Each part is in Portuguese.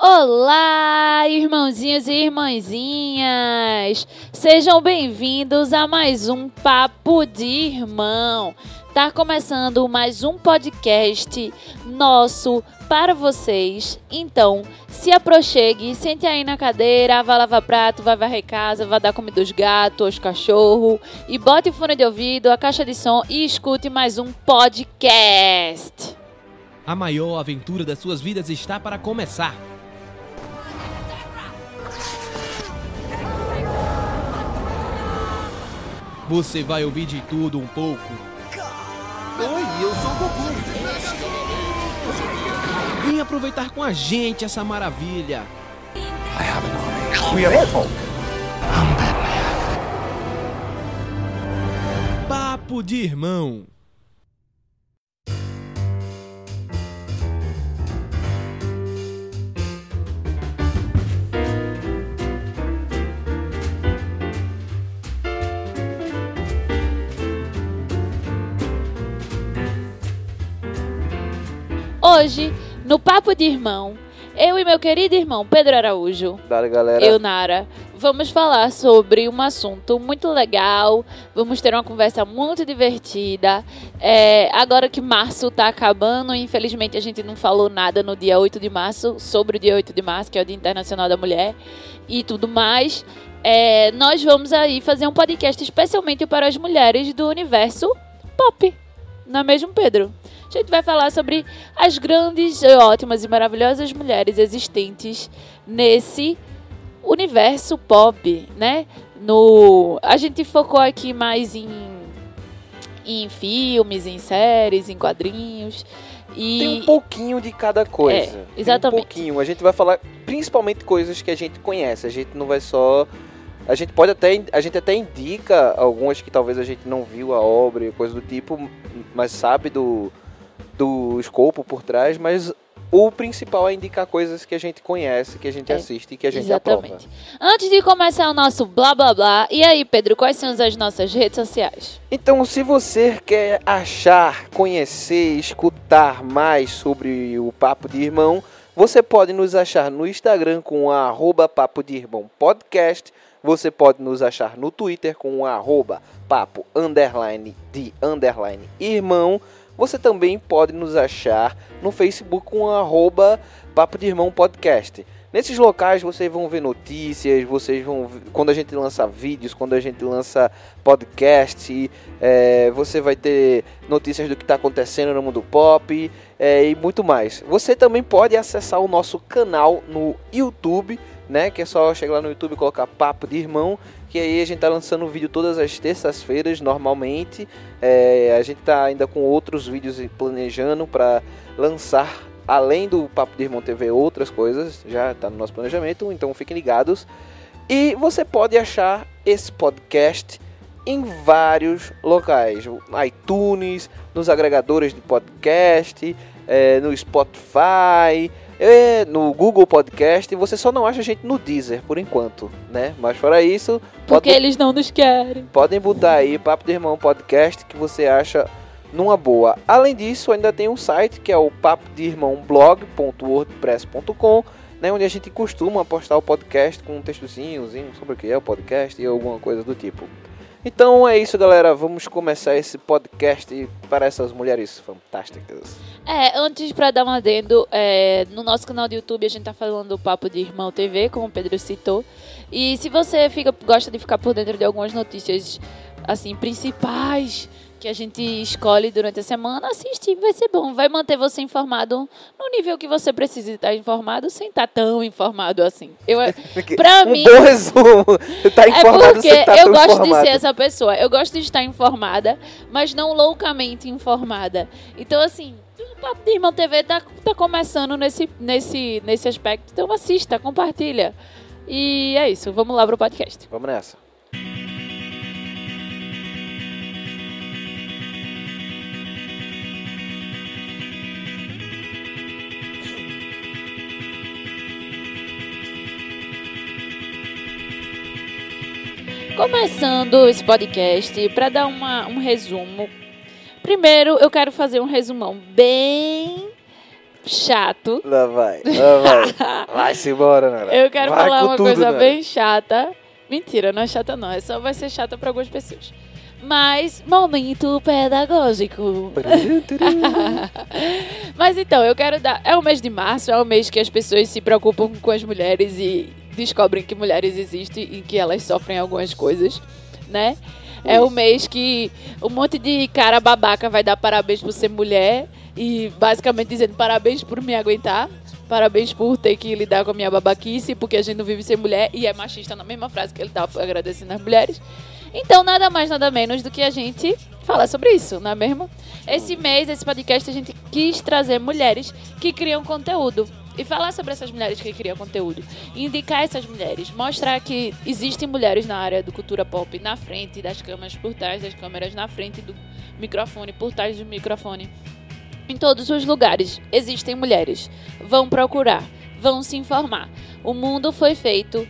Olá, irmãozinhos e irmãzinhas! Sejam bem-vindos a mais um Papo de Irmão. Tá começando mais um podcast nosso para vocês. Então, se aproxime, sente aí na cadeira, vai lavar prato, vai varrer casa, vai dar comida aos gatos, aos cachorros e bote o fone de ouvido, a caixa de som e escute mais um podcast. A maior aventura das suas vidas está para começar. Você vai ouvir de tudo um pouco. Oi, eu sou o Goku. Vem aproveitar com a gente essa maravilha. We are Hulk. Papo de irmão. Hoje, no Papo de Irmão, eu e meu querido irmão Pedro Araújo, Dale, galera. eu, Nara, vamos falar sobre um assunto muito legal. Vamos ter uma conversa muito divertida. É, agora que março tá acabando, infelizmente a gente não falou nada no dia 8 de março, sobre o dia 8 de março, que é o Dia Internacional da Mulher, e tudo mais. É, nós vamos aí fazer um podcast especialmente para as mulheres do universo pop. Não é mesmo, Pedro? A gente vai falar sobre as grandes, ótimas e maravilhosas mulheres existentes nesse universo pop, né? No, a gente focou aqui mais em, em filmes, em séries, em quadrinhos. E Tem um pouquinho de cada coisa. É, Tem exatamente. um pouquinho. A gente vai falar principalmente coisas que a gente conhece. A gente não vai só. A gente pode até. A gente até indica algumas que talvez a gente não viu a obra e coisa do tipo, mas sabe do, do escopo por trás, mas o principal é indicar coisas que a gente conhece, que a gente É, assiste e que a gente Exatamente. aprova. Antes de começar o nosso blá blá blá, e aí, Pedro, quais são as nossas redes sociais? Então, se você quer achar, conhecer, escutar mais sobre o Papo de Irmão, você pode nos achar no Instagram com o arroba Papo de Irmão Podcast. Você pode nos achar no Twitter com o arroba papo underline de underline irmão. Você também pode nos achar no Facebook com arroba Papo de Irmão Podcast. Nesses locais vocês vão ver notícias, vocês vão ver- quando a gente lança vídeos, quando a gente lança podcast, é, você vai ter notícias do que está acontecendo no mundo pop é, e muito mais. Você também pode acessar o nosso canal no YouTube, né? Que é só chegar lá no YouTube e colocar Papo de Irmão, que aí a gente tá lançando vídeo todas as terças-feiras normalmente. É, a gente tá ainda com outros vídeos planejando para lançar além do Papo de Irmão TV outras coisas, já tá no nosso planejamento, então fiquem ligados. E você pode achar esse podcast em vários locais, iTunes, nos agregadores de podcast, eh, no Spotify, eh, no Google Podcast. Você só não acha a gente no Deezer por enquanto, né? Mas fora isso, Porque pode- eles não nos querem. podem botar aí Papo de Irmão Podcast que você acha numa boa. Além disso, ainda tem um site que é o papo de irmão blog.wordpress.com, né, onde a gente costuma postar o podcast com um textozinho sobre o que é o podcast e alguma coisa do tipo. Então é isso, galera. Vamos começar esse podcast para essas mulheres fantásticas. É, antes pra dar um adendo, é, no nosso canal do YouTube a gente tá falando do Papo de Irmão TV, como o Pedro citou. E se você fica, gosta de ficar por dentro de algumas notícias, assim, principais que a gente escolhe durante a semana, assiste, vai ser bom. Vai manter você informado no nível que você precisa estar informado, sem estar tão informado assim. Eu, pra um mim... bom resumo. tá É informado, porque você tá eu gosto informado. de ser essa pessoa. Eu gosto de estar informada, mas não loucamente informada. Então, assim, o Papo de Irmão TV tá, tá começando nesse, nesse, nesse aspecto. Então, assista, compartilha. E é isso. Vamos lá pro podcast. Vamos nessa. Começando esse podcast, para dar uma, um resumo. Primeiro, eu quero fazer um resumão bem chato. Lá vai, lá vai. Vai-se embora, Nara. Eu quero Vai falar uma tudo, coisa Nara. bem chata. Mentira, não é chata não. É só vai ser chata pra algumas pessoas. Mas, momento pedagógico. Mas então, eu quero dar. É o mês de março, é o mês que as pessoas se preocupam com as mulheres e descobrem que mulheres existem e que elas sofrem algumas coisas, né? É o mês que um monte de cara babaca vai dar parabéns por ser mulher e basicamente dizendo parabéns por me aguentar. Parabéns por ter que lidar com a minha babaquice, porque a gente não vive sem mulher e é machista na mesma frase que ele tava agradecendo as mulheres. Então, nada mais, nada menos do que a gente falar sobre isso, não é mesmo? Esse mês, esse podcast, a gente quis trazer mulheres que criam conteúdo. E falar sobre essas mulheres que criam conteúdo. Indicar essas mulheres. Mostrar que existem mulheres na área do cultura pop na frente das câmeras, por trás das câmeras, na frente do microfone, por trás do microfone. Em todos os lugares existem mulheres. Vão procurar, vão se informar. O mundo foi feito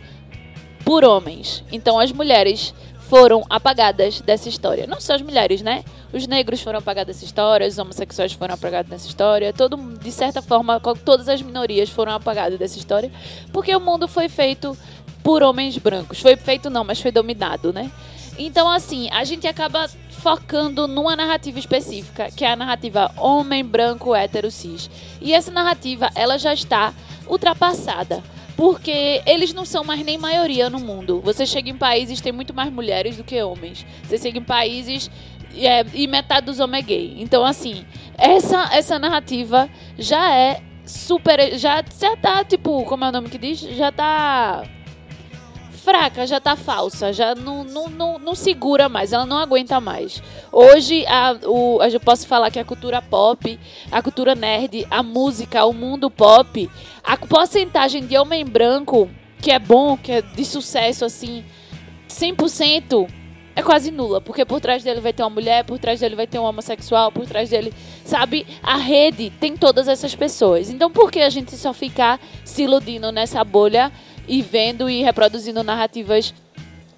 por homens. Então as mulheres foram apagadas dessa história. Não só as mulheres, né? Os negros foram apagados dessa história, os homossexuais foram apagados dessa história, todo, de certa forma, todas as minorias foram apagadas dessa história, porque o mundo foi feito por homens brancos. Foi feito não, mas foi dominado, né? Então, assim, a gente acaba focando numa narrativa específica, que é a narrativa homem branco hétero cis. E essa narrativa, ela já está ultrapassada. Porque eles não são mais nem maioria no mundo. Você chega em países tem muito mais mulheres do que homens. Você chega em países e, é, e metade dos homens é gay. Então, assim, essa, essa narrativa já é super. Já, já tá, tipo, como é o nome que diz? Já tá fraca, já tá falsa, já não, não, não, não segura mais, ela não aguenta mais. Hoje, a, o, eu posso falar que a cultura pop, a cultura nerd, a música, o mundo pop, a porcentagem de homem branco, que é bom, que é de sucesso, assim, 100%, é quase nula, porque por trás dele vai ter uma mulher, por trás dele vai ter um homossexual, por trás dele, sabe? A rede tem todas essas pessoas. Então, por que a gente só ficar se iludindo nessa bolha e vendo e reproduzindo narrativas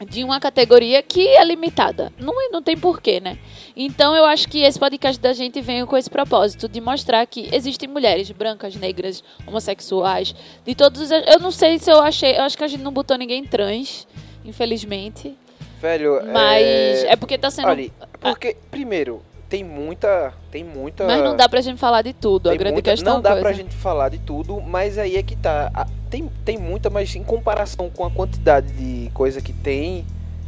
de uma categoria que é limitada? Não, é- não tem porquê, né? Então, eu acho que esse podcast da gente veio com esse propósito de mostrar que existem mulheres brancas, negras, homossexuais, de todos os. Eu não sei se eu achei. Eu acho que a gente não botou ninguém trans, infelizmente. Velho, Mas é... é porque tá sendo. Olha, porque, primeiro, tem muita... Tem muita... Mas não dá pra gente falar de tudo. A tem grande muita- questão Não dá coisa. pra gente falar de tudo, mas aí é que tá. A- Tem, tem muita, mas em comparação com a quantidade de coisa que tem,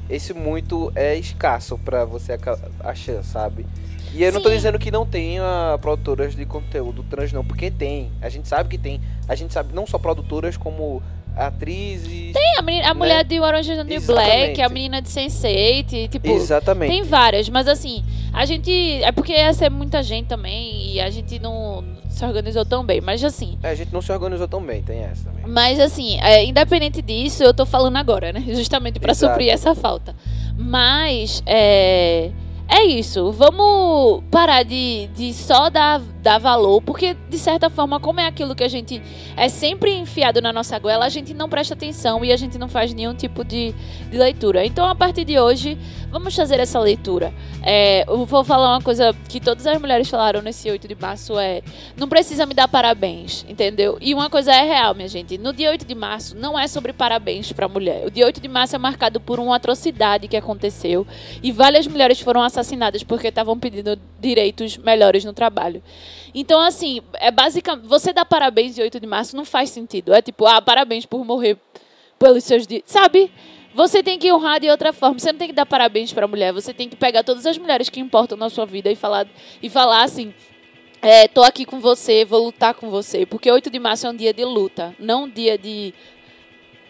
esse muito é escasso pra você achar, sabe? E eu não tô Sim. dizendo que não tenha produtoras de conteúdo trans, não, porque tem. A gente sabe que tem. A gente sabe não só produtoras, como atrizes. Tem a, menina- a né? mulher de Orange is the New. Black, a menina de Sense8, tipo. Exatamente. Tem várias, mas assim, a gente. É porque ia ser muita gente também e a gente não se organizou tão bem. Mas assim. É, a gente não se organizou tão bem, tem essa também. Mas assim, é, independente disso, eu tô falando agora, né? Justamente pra Exato. suprir essa falta. Mas é. É isso, vamos parar de, de só dar, dar valor, porque de certa forma, como é aquilo que a gente é sempre enfiado na nossa goela, a gente não presta atenção e a gente não faz nenhum tipo de, de leitura. Então, a partir de hoje, vamos fazer essa leitura. É, eu vou falar uma coisa que todas as mulheres falaram nesse 8 de março: é não precisa me dar parabéns, entendeu? E uma coisa é real, minha gente: no dia 8 de março não é sobre parabéns pra mulher. O dia 8 de março é marcado por uma atrocidade que aconteceu e várias mulheres foram assassinadas porque estavam pedindo direitos melhores no trabalho. Então, assim, é basicamente. Você dar parabéns dia 8 de março não faz sentido. É tipo, ah, parabéns por morrer pelos seus direitos. Sabe? Você tem que honrar de outra forma. Você não tem que dar parabéns pra mulher. Você tem que pegar todas as mulheres que importam na sua vida e falar, e falar assim. É, tô aqui com você, vou lutar com você. Porque 8 de março é um dia de luta, não um dia de.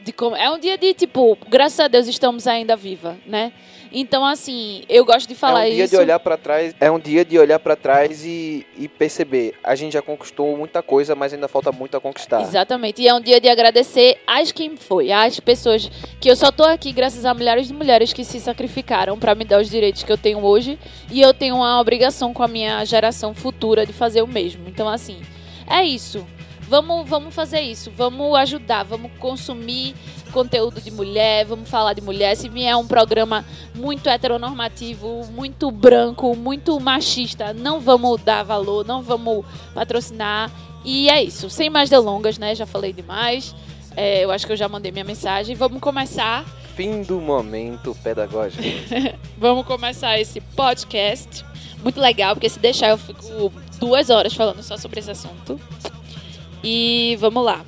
de é um dia de, tipo, graças a Deus estamos ainda viva, né? Então, assim, eu gosto de falar é um dia isso. de olhar para trás, é um dia de olhar para trás e, e perceber, a gente já conquistou muita coisa, mas ainda falta muito a conquistar. Exatamente. E é um dia de agradecer às quem foi, às pessoas que eu só tô aqui graças a milhares de mulheres que se sacrificaram para me dar os direitos que eu tenho hoje e eu tenho uma obrigação com a minha geração futura de fazer o mesmo. Então assim, é isso. Vamos, vamos fazer isso, vamos ajudar, vamos consumir conteúdo de mulher, vamos falar de mulher. Se vier um programa muito heteronormativo, muito branco, muito machista, não vamos dar valor, não vamos patrocinar. E é isso, sem mais delongas, né? Já falei demais. É, eu acho que eu já mandei minha mensagem. Vamos começar. Fim do momento pedagógico. Vamos começar esse podcast. Muito legal, porque se deixar eu fico duas horas falando só sobre esse assunto. E vamos lá.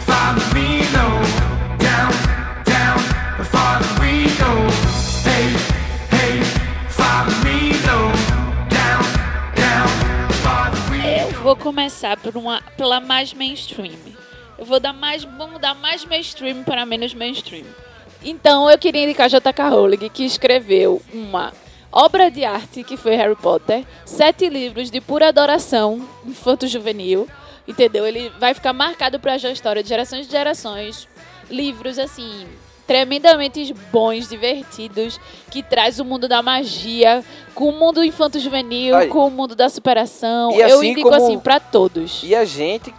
Follow me low, down, down, follow me go. Hey, hey, follow me low, down, down, follow me Eu vou começar por uma, pela mais mainstream. Eu vou dar mais, vamos dar mais mainstream para menos mainstream. Então eu queria indicar J.K. Rowling, que escreveu uma obra de arte que foi Harry Potter, sete livros de pura adoração infanto-juvenil, entendeu? Ele vai ficar marcado para a história de gerações e gerações. Livros assim tremendamente bons, divertidos, que traz o mundo da magia com o mundo infanto-juvenil, com o mundo da superação. E eu assim indico como- assim para todos. E a gente,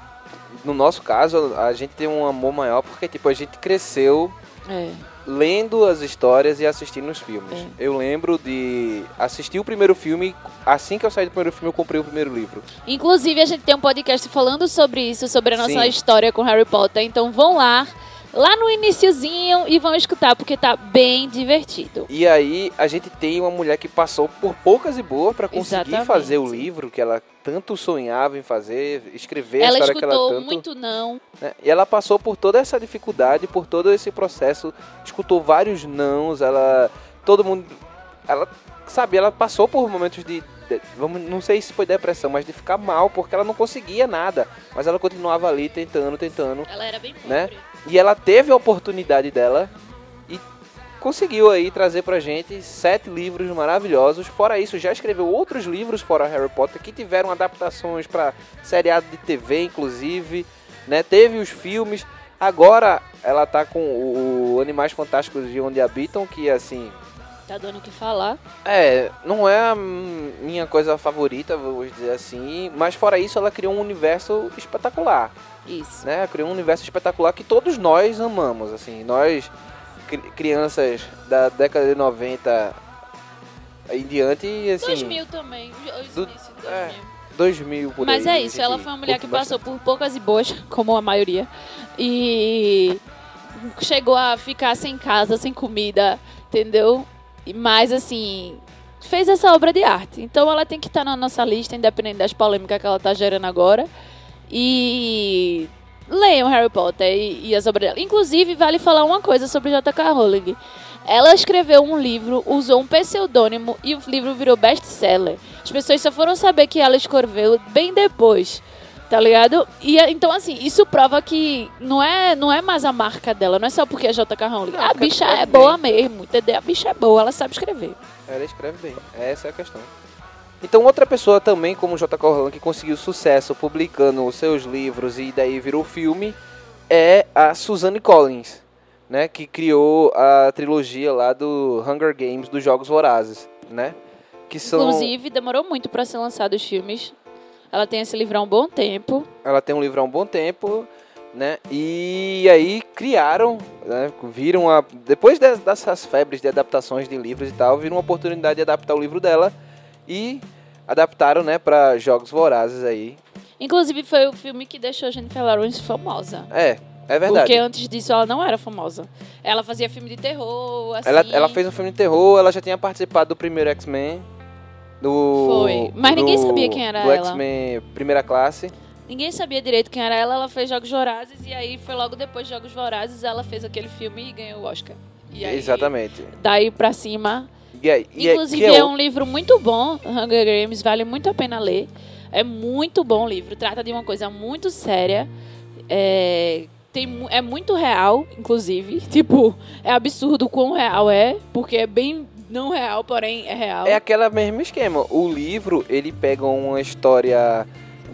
no nosso caso, a gente tem um amor maior porque, tipo, a gente cresceu É. lendo as histórias e assistindo os filmes. É. Eu lembro de assistir o primeiro filme, assim que eu saí do primeiro filme, eu comprei o primeiro livro. Inclusive, a gente tem um podcast falando sobre isso, sobre a nossa Sim. história com Harry Potter. Então vão lá, lá no iniciozinho e vão escutar, porque tá bem divertido. E aí a gente tem uma mulher que passou por poucas e boas para conseguir Exatamente. fazer o livro que ela tanto sonhava em fazer, escrever a ela história que ela escutou tanto. muito não. né? E ela passou por toda essa dificuldade, por todo esse processo, escutou vários nãos, ela. Todo mundo. Ela, sabe, ela passou por momentos de. de- vamos, não sei se foi depressão, mas de ficar mal, porque ela não conseguia nada. Mas ela continuava ali tentando, tentando. Ela era bem pobre. Né? E ela teve a oportunidade dela e conseguiu aí trazer pra gente sete livros maravilhosos. Fora isso, já escreveu outros livros fora Harry Potter que tiveram adaptações pra seriado de TV, inclusive. Né? Teve os filmes. Agora ela tá com o Animais Fantásticos de Onde Habitam, que assim. Tá dando o que falar. É, não é a minha coisa favorita, vou dizer assim. Mas fora isso, ela criou um universo espetacular Isso. né? Criou um universo espetacular que todos nós amamos, assim. Nós, cri- crianças da década de 90 em diante, e assim... 2000 também. Os Do- inícios de é, 2000. 2000 por Mas aí, é isso, ela foi uma mulher que passou bastante. por poucas e boas, como a maioria. E chegou a ficar sem casa, sem comida, entendeu? E- Mas assim, fez essa obra de arte. Então ela tem que estar na nossa lista, independente das polêmicas que ela tá gerando agora. E leiam Harry Potter e, e as obras dela. Inclusive, vale falar uma coisa sobre J.K. Rowling. Ela escreveu um livro, usou um pseudônimo e o livro virou best-seller. As pessoas só foram saber que ela escreveu bem depois, tá ligado? E é- então, assim, isso prova que não é, não é mais a marca dela, não é só porque é J.K. Rowling. Não, a bicha é boa mesmo, entendeu? A bicha é boa, ela sabe escrever. Ela escreve bem, essa é a questão. Então outra pessoa também, como J.K. Rowling, que conseguiu sucesso publicando os seus livros e daí virou filme, é a Suzanne Collins, né? Que criou a trilogia lá do Hunger Games dos Jogos Vorazes, né? Que são... Inclusive, demorou muito pra ser lançado os filmes. Ela tem esse livro há um bom tempo. Ela tem um livro há um bom tempo, né? E aí criaram, né? Viram a. Depois de- dessas febres de adaptações de livros e tal, viram uma oportunidade de adaptar o livro dela e adaptaram, né, para Jogos Vorazes aí. Inclusive, foi o filme que deixou a Jennifer Lawrence famosa. É, é verdade. Porque antes disso ela não era famosa. Ela fazia filme de terror, assim. Ela, ela fez um filme de terror, ela já tinha participado do primeiro X-Men. Do, Foi. Mas ninguém do- sabia quem era do ela. X-Men primeira classe. Ninguém sabia direito quem era ela, ela fez Jogos Vorazes e aí foi logo depois de Jogos Vorazes ela fez aquele filme e ganhou o Oscar. E aí, Exatamente. Daí pra cima. Aí, e aí- Inclusive é, o- um livro muito bom, Hunger Games, vale muito a pena ler. É muito bom o livro, trata de uma coisa muito séria. É, tem, é muito real, inclusive. Tipo, é absurdo o quão real é, porque é bem não real, porém é real. É aquele mesmo esquema. O livro, ele pega uma história.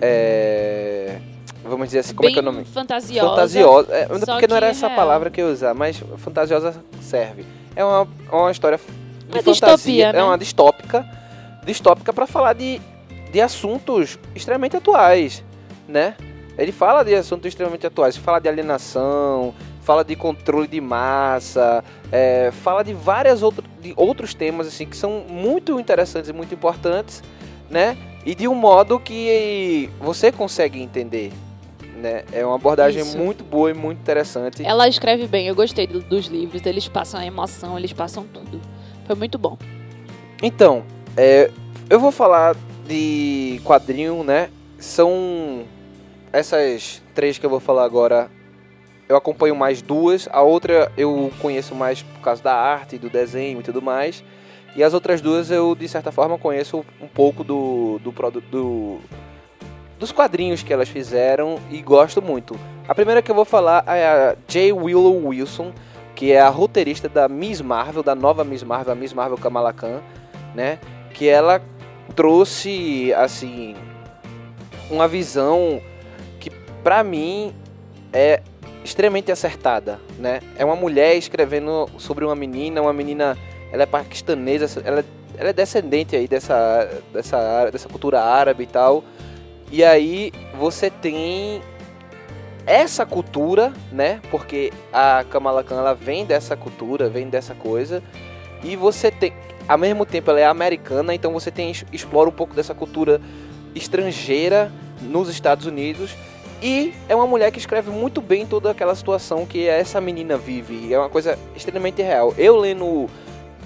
é, Vamos dizer assim, como bem é que é o nome? fantasiosa. Fantasiosa. É, porque não era essa real. palavra que eu ia usar, mas fantasiosa serve. É uma, uma história de Uma fantasia. distopia, né? É uma distópica. Distópica pra falar de, de assuntos extremamente atuais, né? Ele fala de assuntos extremamente atuais. Fala de alienação, fala de controle de massa, é, fala de vários outro, de outros temas assim que são muito interessantes e muito importantes, né? E de um modo que você consegue entender, né? É uma abordagem Isso. muito boa e muito interessante. Ela escreve bem, eu gostei do- dos livros, eles passam a emoção, eles passam tudo. Foi muito bom. Então, é, eu vou falar de quadrinho, né? São essas três que eu vou falar agora. Eu acompanho mais duas, a outra eu conheço mais por causa da arte, do desenho e tudo mais. E as outras duas eu, de certa forma, conheço um pouco do, do, produ- do dos quadrinhos que elas fizeram e gosto muito. A primeira que eu vou falar é a J. Willow Wilson, que é a roteirista da Miss Marvel, da nova Miss Marvel, a Miss Marvel Kamala Khan, né? Que ela trouxe, assim, uma visão que, pra mim, é extremamente acertada, né? É uma mulher escrevendo sobre uma menina, uma menina, ela é paquistanesa, ela, ela é descendente aí dessa, dessa, dessa cultura árabe e tal. E aí você tem essa cultura, né? Porque a Kamala Khan ela vem dessa cultura, vem dessa coisa. E você tem, ao mesmo tempo ela é americana, então você tem explora um pouco dessa cultura estrangeira nos Estados Unidos. E é uma mulher que escreve muito bem toda aquela situação que essa menina vive. É uma coisa extremamente real. Eu lendo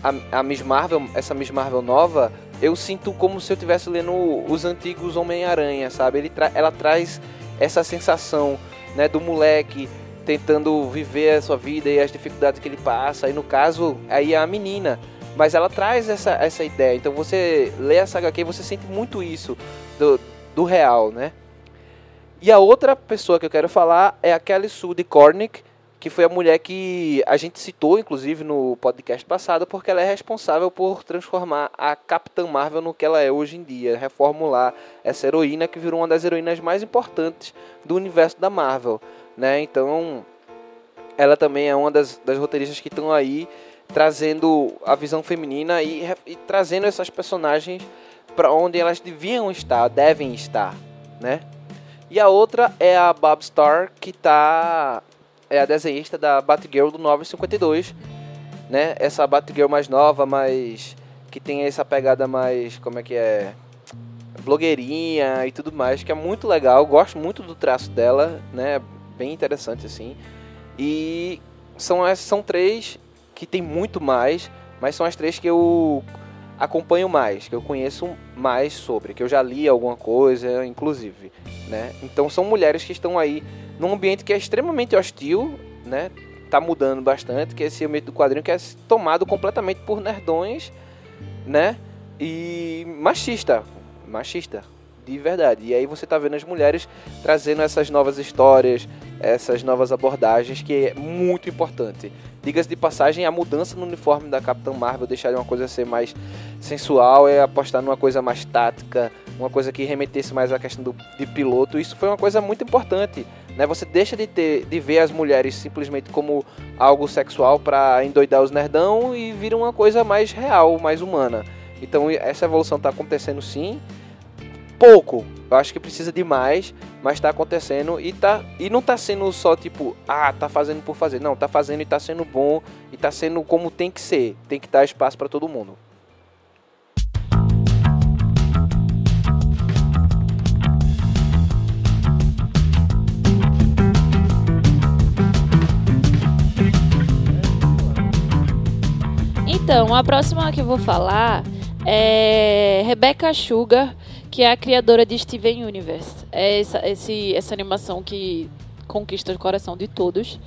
a, a Miss Marvel, essa Miss Marvel nova, eu sinto como se eu estivesse lendo os antigos Homem-Aranha, sabe? Tra ela traz essa sensação né, do moleque tentando viver a sua vida e as dificuldades que ele passa. E no caso, aí é a menina. Mas ela traz essa, essa ideia. Então você lê essa HQ você sente muito isso do, do real, né? E a outra pessoa que eu quero falar é a Kelly Sue de Cornick, que foi a mulher que a gente citou, inclusive, no podcast passado, porque ela é responsável por transformar a Capitã Marvel no que ela é hoje em dia, reformular essa heroína que virou uma das heroínas mais importantes do universo da Marvel, né? Então, ela também é uma das, das roteiristas que estão aí trazendo a visão feminina e, e trazendo essas personagens para onde elas deviam estar, devem estar, né? E a outra é a Bob Starr, que tá é a desenhista da Batgirl do 952, né? Essa Batgirl mais nova, mais que tem essa pegada mais, como é que é, blogueirinha e tudo mais, que é muito legal. Gosto muito do traço dela, né? Bem interessante assim. E são essas são três que tem muito mais, mas são as três que eu acompanho mais, que eu conheço mais sobre, que eu já li alguma coisa, inclusive, né? Então são mulheres que estão aí num ambiente que é extremamente hostil, né? Tá mudando bastante, que é esse ambiente do quadrinho que é tomado completamente por nerdões, né? E machista, machista, de verdade. E aí você tá vendo as mulheres trazendo essas novas histórias, essas novas abordagens, que é muito importante. Diga-se de passagem, a mudança no uniforme da Capitã Marvel, deixar uma coisa ser mais sensual, é apostar numa coisa mais tática, uma coisa que remetesse mais à questão do, de piloto. Isso foi uma coisa muito importante. Né? Você deixa de, ter, de ver as mulheres simplesmente como algo sexual para endoidar os nerdão e vira uma coisa mais real, mais humana. Então essa evolução está acontecendo sim. Pouco, eu acho que precisa de mais, mas está acontecendo e, tá, e não está sendo só tipo, ah, tá fazendo por fazer. Não, tá fazendo e tá sendo bom e tá sendo como tem que ser. Tem que dar espaço para todo mundo. Então, a próxima que eu vou falar é Rebecca Sugar, que é a criadora de Steven Universe. É essa, esse, essa animação que conquista o coração de todos.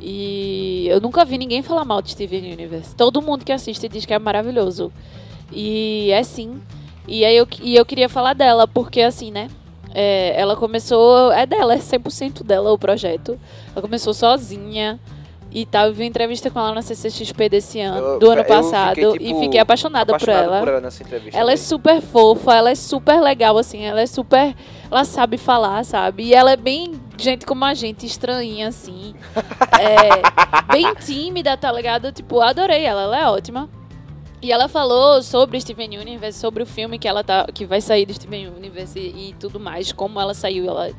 E eu nunca vi ninguém falar mal de Steven Universe. Todo mundo que assiste diz que é maravilhoso. E é sim. E aí eu, e eu queria falar dela, porque assim, né? é, ela começou. É dela, é 100% dela o projeto. Ela começou sozinha e tal. Eu vi uma entrevista com ela na CCXP desse ano, Eu- do ano eu fiquei, passado, tipo, e fiquei apaixonada, por ela. por ela nessa entrevista. Ela é super fofa, ela é super legal, assim, ela é super. Ela sabe falar, sabe? E ela é bem gente como a gente, estranhinha, assim. É, bem tímida, tá ligado? Tipo, adorei ela, ela é ótima. E ela falou sobre Steven Universe, sobre o filme que ela tá, que vai sair do Steven Universe e, e tudo mais, como ela saiu, ela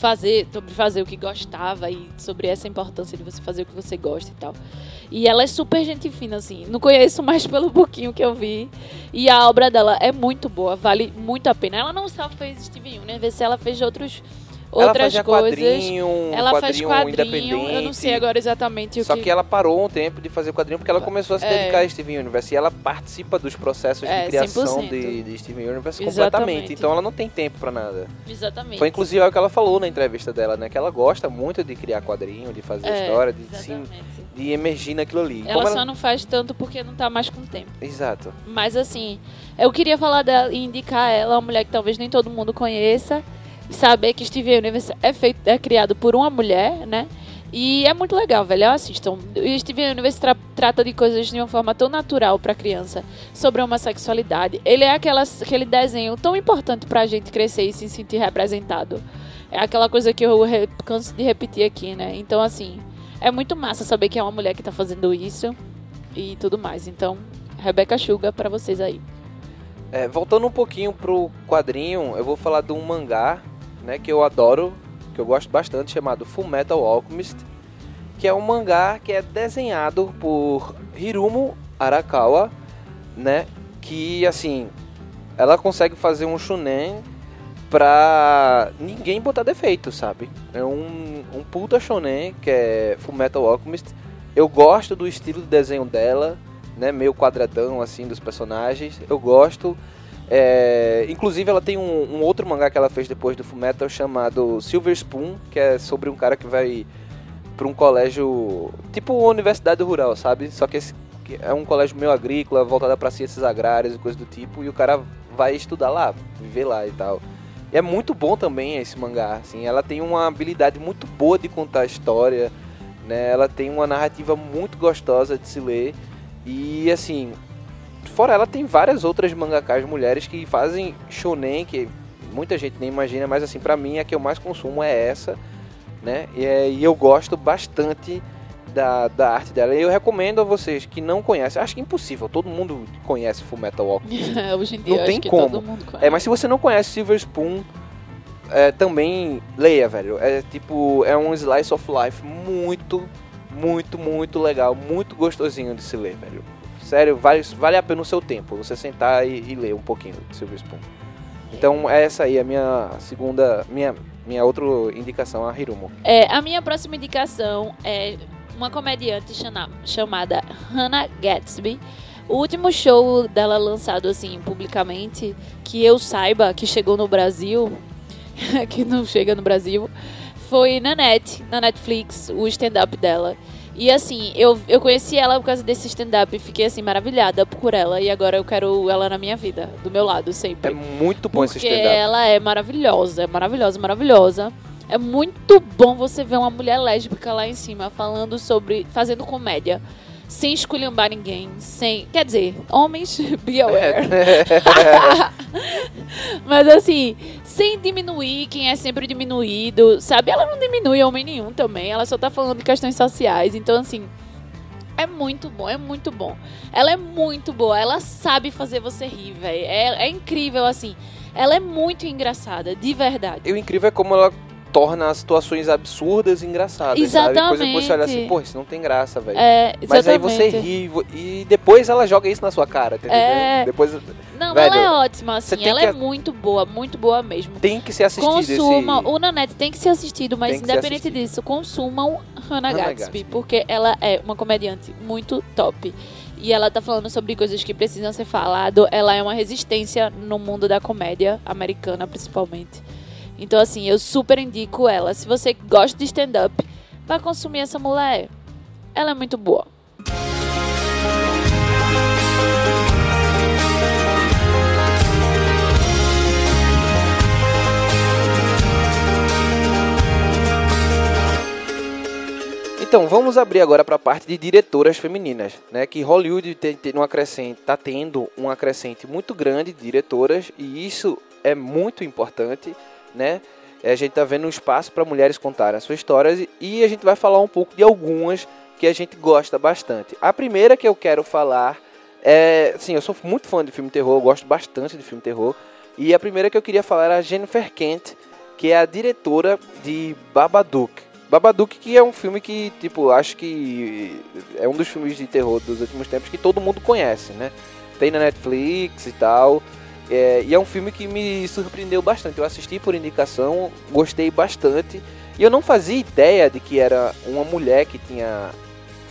fazer, sobre fazer o que gostava e sobre essa importância de você fazer o que você gosta e tal. E ela é super gente fina, assim. Não conheço mais pelo pouquinho que eu vi. E a obra dela é muito boa, vale muito a pena. Ela não só fez Steven Universe, ela fez outros, outras fazia coisas. quadrinho, ela faz quadrinho quadrinho, eu não sei agora exatamente o Só que. que ela parou um tempo de fazer quadrinho porque ela começou a se É. dedicar a Steven Universe. E ela participa dos processos É, de criação 100%. de, de Steven Universe Exatamente. completamente. Então ela não tem tempo pra nada. Exatamente. Foi inclusive o que ela falou na entrevista dela, né? Que ela gosta muito de criar quadrinho, de fazer É, história, de, de emergir naquilo ali. Ela Como só não faz tanto porque não tá mais com tempo. Exato. Mas assim, eu queria falar dela e indicar ela, uma mulher que talvez nem todo mundo conheça, saber que Steven Universe é feito, é criado por uma mulher, né? E é muito legal, velho. Assistam. O Steven Universe tra- trata de coisas de uma forma tão natural pra criança, sobre a homossexualidade. Ele é aquela, aquele desenho tão importante pra gente crescer e se sentir representado. É aquela coisa que eu canso de repetir aqui, né? Então, assim, é muito massa saber que é uma mulher que tá fazendo isso e tudo mais. Então, Rebecca Sugar pra vocês aí. É, voltando um pouquinho pro quadrinho, eu vou falar de um mangá, né, que eu adoro, que eu gosto bastante, chamado Full Metal Alchemist, que é um mangá que é desenhado por Hirumo Arakawa, né, que assim, ela consegue fazer um shonen pra ninguém botar defeito, sabe? É um, um puta shonen que é Full Metal Alchemist. Eu gosto do estilo de desenho dela, né, meio quadradão assim dos personagens. Eu gosto. É, inclusive ela tem um, um outro mangá que ela fez depois do Fullmetal chamado Silver Spoon, que é sobre um cara que vai para um colégio tipo universidade rural, sabe? Só que esse é um colégio meio agrícola, voltado para ciências agrárias e coisas do tipo, e o cara vai estudar lá, viver lá e tal. E é muito bom também esse mangá, assim, ela tem uma habilidade muito boa de contar a história, né? Ela tem uma narrativa muito gostosa de se ler e assim, fora ela tem várias outras mangakas mulheres que fazem shonen que muita gente nem imagina, mas assim, pra mim a que eu mais consumo é essa, né? E, é- e eu gosto bastante da, da arte dela. E eu recomendo a vocês que não conhecem, acho que é impossível, todo mundo conhece Full Metal Alchemist. Hoje em dia, Não tem como. todo mundo conhece. É, mas se você não conhece Silver Spoon, é, também leia, velho. É tipo, é um slice of life muito, muito, muito legal, muito gostosinho de se ler, velho. Sério, vale, vale a pena o seu tempo, você sentar e, e ler um pouquinho de Silver Spoon. Então, essa aí é a minha segunda, minha, minha outra indicação, a Hirumo. É, a minha próxima indicação é uma comediante chama- chamada Hannah Gatsby. O último show dela lançado assim publicamente, que eu saiba que chegou no Brasil, que não chega no Brasil, foi na net, na Netflix, o stand-up dela. E assim, eu, eu conheci ela por causa desse stand-up e fiquei assim maravilhada por ela. E agora eu quero ela na minha vida, do meu lado É sempre. muito bom esse Porque stand-up. ela é maravilhosa, é maravilhosa, maravilhosa. É muito bom você ver uma mulher lésbica lá em cima falando sobre. fazendo comédia. Sem esculhambar ninguém, sem. Quer dizer, homens, be aware. Mas assim, sem diminuir quem é sempre diminuído, sabe? Ela não diminui homem nenhum também, ela só tá falando de questões sociais. Então, assim, é muito bom, é muito bom. Ela é muito boa, ela sabe fazer você rir, velho. É, é incrível, assim. Ela é muito engraçada, de verdade. E o incrível é como ela torna as situações absurdas engraçadas, sabe? Coisa que você olha assim, Exatamente. pô, isso não tem graça, velho. É, Mas aí você exatamente. ri e depois ela joga isso na sua cara, tá entendendo? É. Depois Não, Velho, ela é ótima, assim. Ela que- é muito boa, muito boa mesmo. tem que ser assistido Consumam, esse... o Nanette tem que ser assistido, mas independente assistido. disso, consumam Hannah, Hannah Gatsby, Gatsby. porque ela é uma comediante muito top. E ela tá falando sobre coisas que precisam ser falado. Ela é uma resistência no mundo da comédia americana, principalmente. Então, assim, eu super indico ela. Se você gosta de stand-up, vá consumir essa mulher. Ela é muito boa. Então, vamos abrir agora para a parte de diretoras femininas, né? Que Hollywood tem, tem uma crescente, tá tendo uma crescente muito grande de diretoras e isso é muito importante, né? A gente tá vendo um espaço para mulheres contarem as suas histórias e- e a gente vai falar um pouco de algumas que a gente gosta bastante. A primeira que eu quero falar é, sim, eu sou muito fã de filme terror, eu gosto bastante de filme terror. E a primeira que eu queria falar era a Jennifer Kent, que é a diretora de Babadook. Babadook que é um filme que, tipo, acho que é um dos filmes de terror dos últimos tempos que todo mundo conhece, né? Tem na Netflix e tal. É, e é um filme que me surpreendeu bastante. Eu assisti por indicação, gostei bastante. E eu não fazia ideia de que era uma mulher que tinha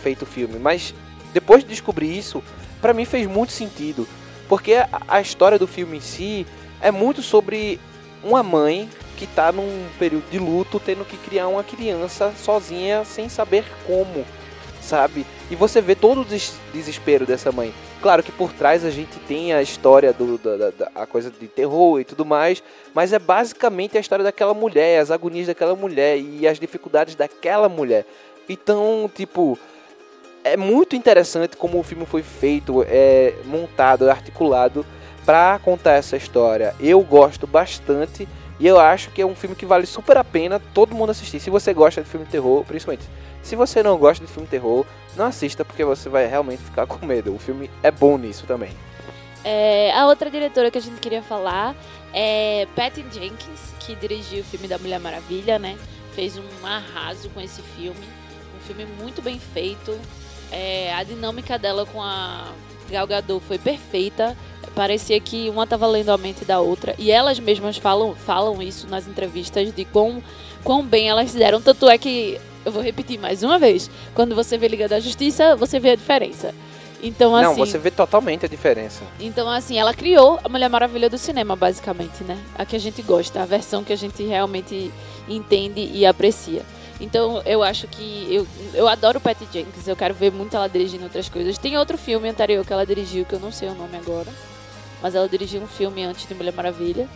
feito o filme. Mas depois de descobrir isso, pra mim fez muito sentido. Porque a, a história do filme em si é muito sobre uma mãe que tá num período de luto, tendo que criar uma criança sozinha, sem saber como, sabe? E você vê todo o des- desespero dessa mãe. Claro que por trás a gente tem a história do, da, da- da- a coisa de terror e tudo mais, mas é basicamente a história daquela mulher, as agonias daquela mulher e as dificuldades daquela mulher. Então, tipo, é muito interessante como o filme foi feito, é montado, é articulado para contar essa história. Eu gosto bastante e eu acho que é um filme que vale super a pena todo mundo assistir. Se você gosta de filme de terror, principalmente. Se você não gosta de filme terror, não assista porque você vai realmente ficar com medo. O filme é bom nisso também. É, a outra diretora que a gente queria falar é Patty Jenkins, que dirigiu o filme da Mulher Maravilha, né? Fez um arraso com esse filme. Um filme muito bem feito. É, a dinâmica dela com a Gal Gadot foi perfeita. Parecia que uma tava lendo a mente da outra. E elas mesmas falam, falam isso nas entrevistas de quão, quão bem elas fizeram. Tanto é que, eu vou repetir mais uma vez, quando você vê Liga da Justiça, você vê a diferença. Então, assim, Não, você vê totalmente a diferença. então, assim, ela criou a Mulher Maravilha do cinema, basicamente, né? A que a gente gosta, a versão que a gente realmente entende e aprecia. Então, eu acho que. Eu, eu adoro Patty Jenkins, eu quero ver muito ela dirigindo outras coisas. Tem outro filme anterior que ela dirigiu, que eu não sei o nome agora. Mas ela dirigiu um filme antes de Mulher Maravilha.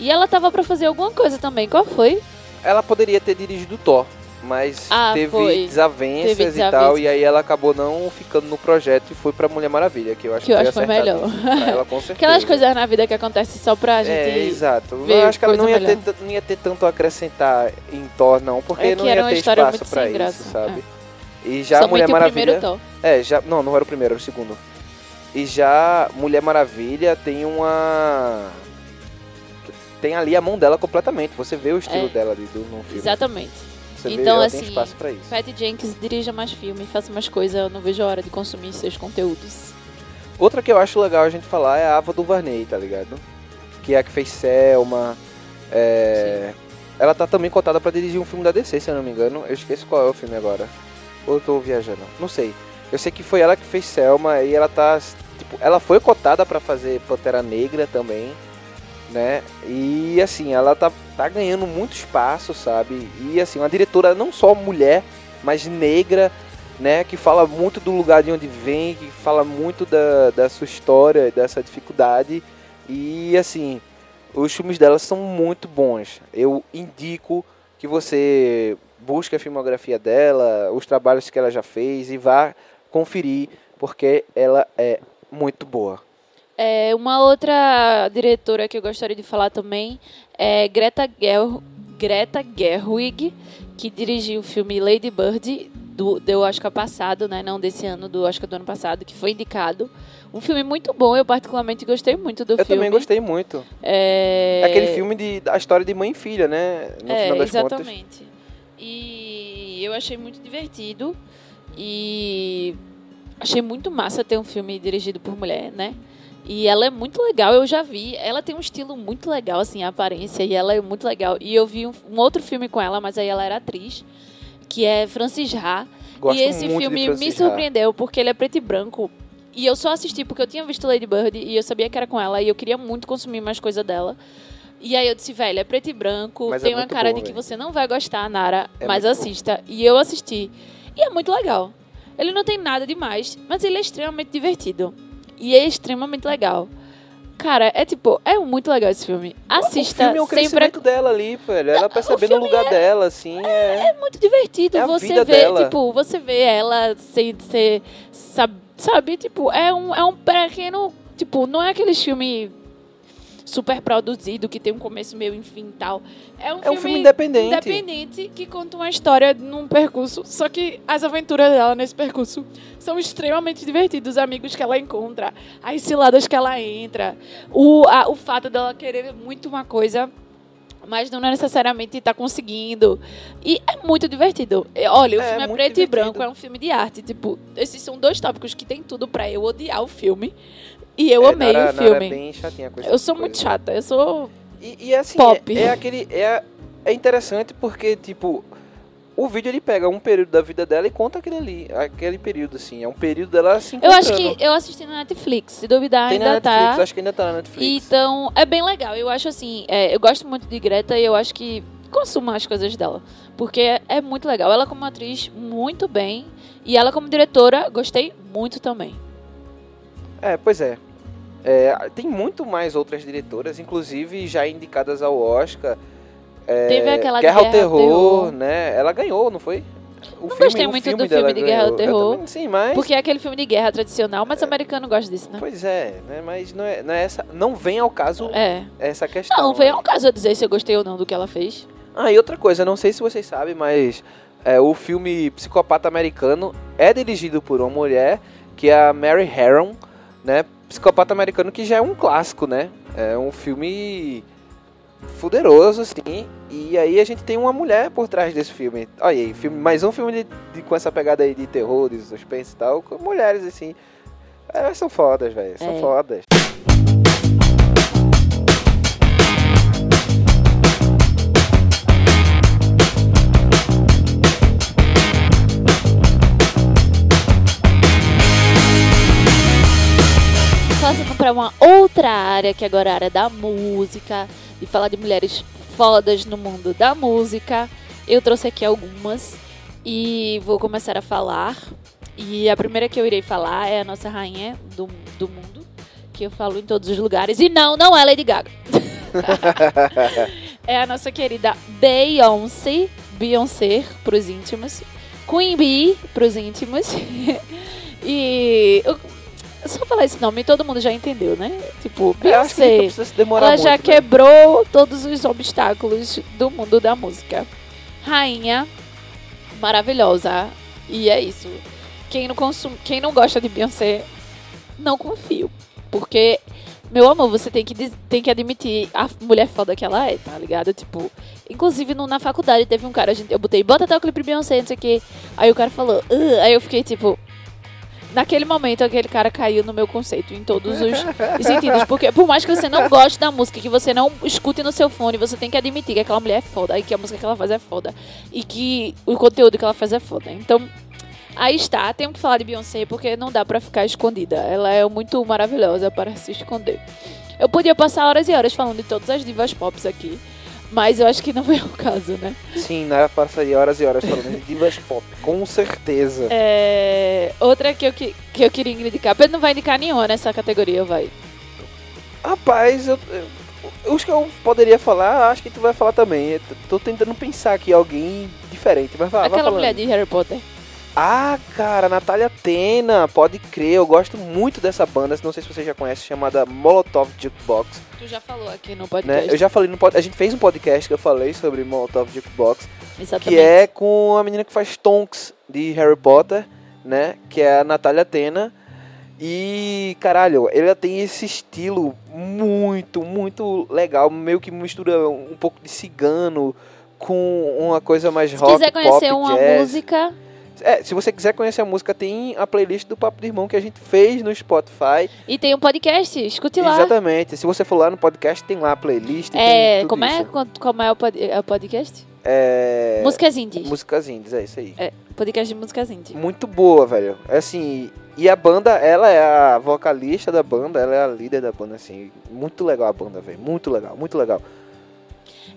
E ela tava pra fazer alguma coisa também. Qual foi? Ela poderia ter dirigido Thor, mas Ah, teve desavenças Teve e tal, desavenças. e aí ela acabou não ficando no projeto e foi pra Mulher Maravilha, que eu acho Que eu foi acho que foi acertado melhor. ela, com certeza. Aquelas coisas na vida que acontecem só pra gente. É, exato. Eu acho que ela não ia, ter, melhor. não ia ter tanto a acrescentar em Thor, não, porque É que não ia ter espaço pra isso, graça, sabe? E já Mulher o Maravilha. É, já. Não, não era o primeiro, era o segundo. E já Mulher Maravilha tem uma. Tem ali a mão dela completamente. Você vê o estilo É. dela ali do, no filme. Exatamente. Você vê, Então, ela assim, tem espaço pra isso. Patty Jenkins dirija mais filme, faça mais coisa. Eu não vejo a hora de consumir seus conteúdos. Outra que eu acho legal a gente falar é a Ava DuVernay, tá ligado? Que é a que fez Selma. É... Ela tá também cotada pra dirigir um filme da DC, se eu não me engano. Eu esqueço qual é o filme agora. Ou eu tô viajando? Não sei. Eu sei que foi ela que fez Selma e ela tá. Tipo, ela foi cotada pra fazer Pantera Negra também, né? E assim, ela tá, tá ganhando muito espaço, sabe? E assim, uma diretora não só mulher, mas negra, né? Que fala muito do lugar de onde vem, que fala muito da, da sua história, dessa dificuldade. E assim, os filmes dela são muito bons. Eu indico que você busque a filmografia dela, os trabalhos que ela já fez e vá conferir, porque ela é muito boa. É, uma outra diretora que eu gostaria de falar também é Greta, Ger Greta Gerwig, que dirigiu o filme Lady Bird do, do Oscar passado, né? Não desse ano, do Oscar do ano passado, que foi indicado. Um filme muito bom, eu particularmente gostei muito do Eu filme. também gostei muito. É... É aquele filme de, da história de mãe e filha, né? No é, final das contas. exatamente. E eu achei muito divertido e achei muito massa ter um filme dirigido por mulher, né? E ela é muito legal, eu já vi. Ela tem um estilo muito legal, assim, a aparência, e ela é muito legal. E eu vi um, um outro filme com ela, mas aí ela era atriz, que é Francis Ha. Gosto e esse filme me surpreendeu, porque ele é preto e branco. E eu só assisti porque eu tinha visto Lady Bird e eu sabia que era com ela, e eu queria muito consumir mais coisa dela. E aí eu disse, velho, é preto e branco, Mas é tem uma muito cara bom, de que velho. você não vai gostar, Nara, É mas muito bom. assista. E eu assisti. E é muito legal. Ele não tem nada demais, mas ele é extremamente divertido. E é extremamente legal. Cara, é tipo, é muito legal esse filme. Assista o filme é o crescimento dela ali, velho. Ela percebendo o filme lugar dela, assim. É, É muito divertido. É você vê, dela. tipo, você vê ela sem ser. Sabe, sabe, tipo, é um, é um pequeno. Tipo, não é aquele filme super produzido que tem um começo, meio e fim e tal. É um, É um filme independente. independente que conta uma história num percurso. Só que as aventuras dela nesse percurso são extremamente divertidas. Os amigos que ela encontra, as ciladas que ela entra, o, a- o fato dela querer muito uma coisa mas não necessariamente tá conseguindo. E é muito divertido. Olha, o É, filme é preto e divertido. branco, é um filme de arte. Tipo, esses são dois tópicos que tem tudo pra eu odiar o filme. E eu É, amei Nara- o Nara filme. É bem chatinha com eu tipo sou de muito coisa. chata, eu sou. E, e assim, Pop. É, é aquele. É, é interessante porque, tipo, o vídeo ele pega um período da vida dela e conta aquele ali, aquele período, assim. É um período dela se Eu acho que eu assisti na Netflix, se duvidar Tem ainda na Netflix, tá. acho que ainda tá na Netflix. Então, é bem legal. Eu acho assim, é, eu gosto muito de Greta e eu acho que consuma as coisas dela. Porque é, é muito legal. Ela como atriz, muito bem. E ela como diretora, gostei muito também. É, pois é. É, Tem muito mais outras diretoras, inclusive já indicadas ao Oscar. É, Teve aquela Guerra ao Guerra ao Terror, Terror. né? Ela ganhou, não foi? O Não gostei o muito do dela filme de Guerra ao Terror, também, sim, mas... Porque é aquele filme de guerra tradicional, mas americano gosta disso, né? Pois é, né? Mas não é, não é essa... Não vem ao caso É. essa questão. Não, vem né? ao caso eu dizer se eu gostei ou não do que ela fez. Ah, e outra coisa, não sei se vocês sabem, mas é, o filme Psicopata Americano é dirigido por uma mulher, que é a Mary Harron, né? Psicopata Americano que já é um clássico, né? É um filme fuderoso, assim. E aí a gente tem uma mulher por trás desse filme. Olha aí, filme, mais um filme de, de- com essa pegada aí de terror, de suspense e tal, com mulheres, assim. Elas são fodas, velho. São É. fodas. Para uma outra área, que agora é a área da música, e falar de mulheres fodas no mundo da música. Eu trouxe aqui algumas e vou começar a falar. E a primeira que eu irei falar é a nossa rainha do, do mundo, que eu falo em todos os lugares. E não, não é Lady Gaga. é a nossa querida Beyoncé, Beyoncé pros íntimos, Queen Bee pros íntimos. e só falar esse nome, todo mundo já entendeu, né? Tipo, Beyoncé. Ela muito, já né? quebrou todos os obstáculos do mundo da música. Rainha maravilhosa. E é isso. Quem não consome, quem não gosta de Beyoncé, não confio, porque meu amor, você tem que tem que admitir a mulher foda que ela é, tá ligado? Tipo, inclusive no- na faculdade teve um cara, a gente, eu botei, bota até o clipe Beyoncé, não sei o que. Aí o cara falou, "Ugh", aí eu fiquei tipo, Naquele momento, aquele cara caiu no meu conceito, em todos os os sentidos. Porque por mais que você não goste da música, que você não escute no seu fone, você tem que admitir que aquela mulher é foda, e que a música que ela faz é foda. E que o conteúdo que ela faz é foda. Então, aí está. Temos que falar de Beyoncé, porque não dá pra ficar escondida. Ela é muito maravilhosa para se esconder. Eu podia passar horas e horas falando de todas as divas pop aqui. Mas eu acho que não é o caso, né? Sim, né? Passaria horas e horas falando de divas pop, com certeza. É, outra que eu, que, que eu queria indicar. Pedro não vai indicar nenhuma nessa categoria, vai. Rapaz, eu, eu- os que eu poderia falar, acho que tu vai falar também. Eu tô tentando pensar aqui alguém diferente, mas vai, vai Aquela falando. mulher de Harry Potter. Ah, cara, Natália Tena, pode crer, eu gosto muito dessa banda, não sei se você já conhece, chamada Molotov Jukebox, Tu já falou aqui no né? podcast. Eu já falei no pod- a gente fez um podcast que eu falei sobre Molotov Jukebox, Exatamente. que é com a menina que faz Tonks de Harry Potter, né? Que é a Natália Tena. E, caralho, ela tem esse estilo muito, muito legal, meio que mistura um pouco de cigano com uma coisa mais Se rock, quiser conhecer pop, uma jazz. música, É, se você quiser conhecer a música, tem a playlist do Papo de Irmão que a gente fez no Spotify. e tem um podcast, escute lá. Exatamente. Se você for lá no podcast, tem lá a playlist. É, como é. Quanto- como é o, é o podcast? É... Músicas indie. Músicas indies, é isso aí. É, podcast de músicas indie. Muito boa, velho. É Assim, e a banda, ela é a vocalista da banda, ela é a líder da banda, assim. Muito legal a banda, velho. Muito legal, muito legal.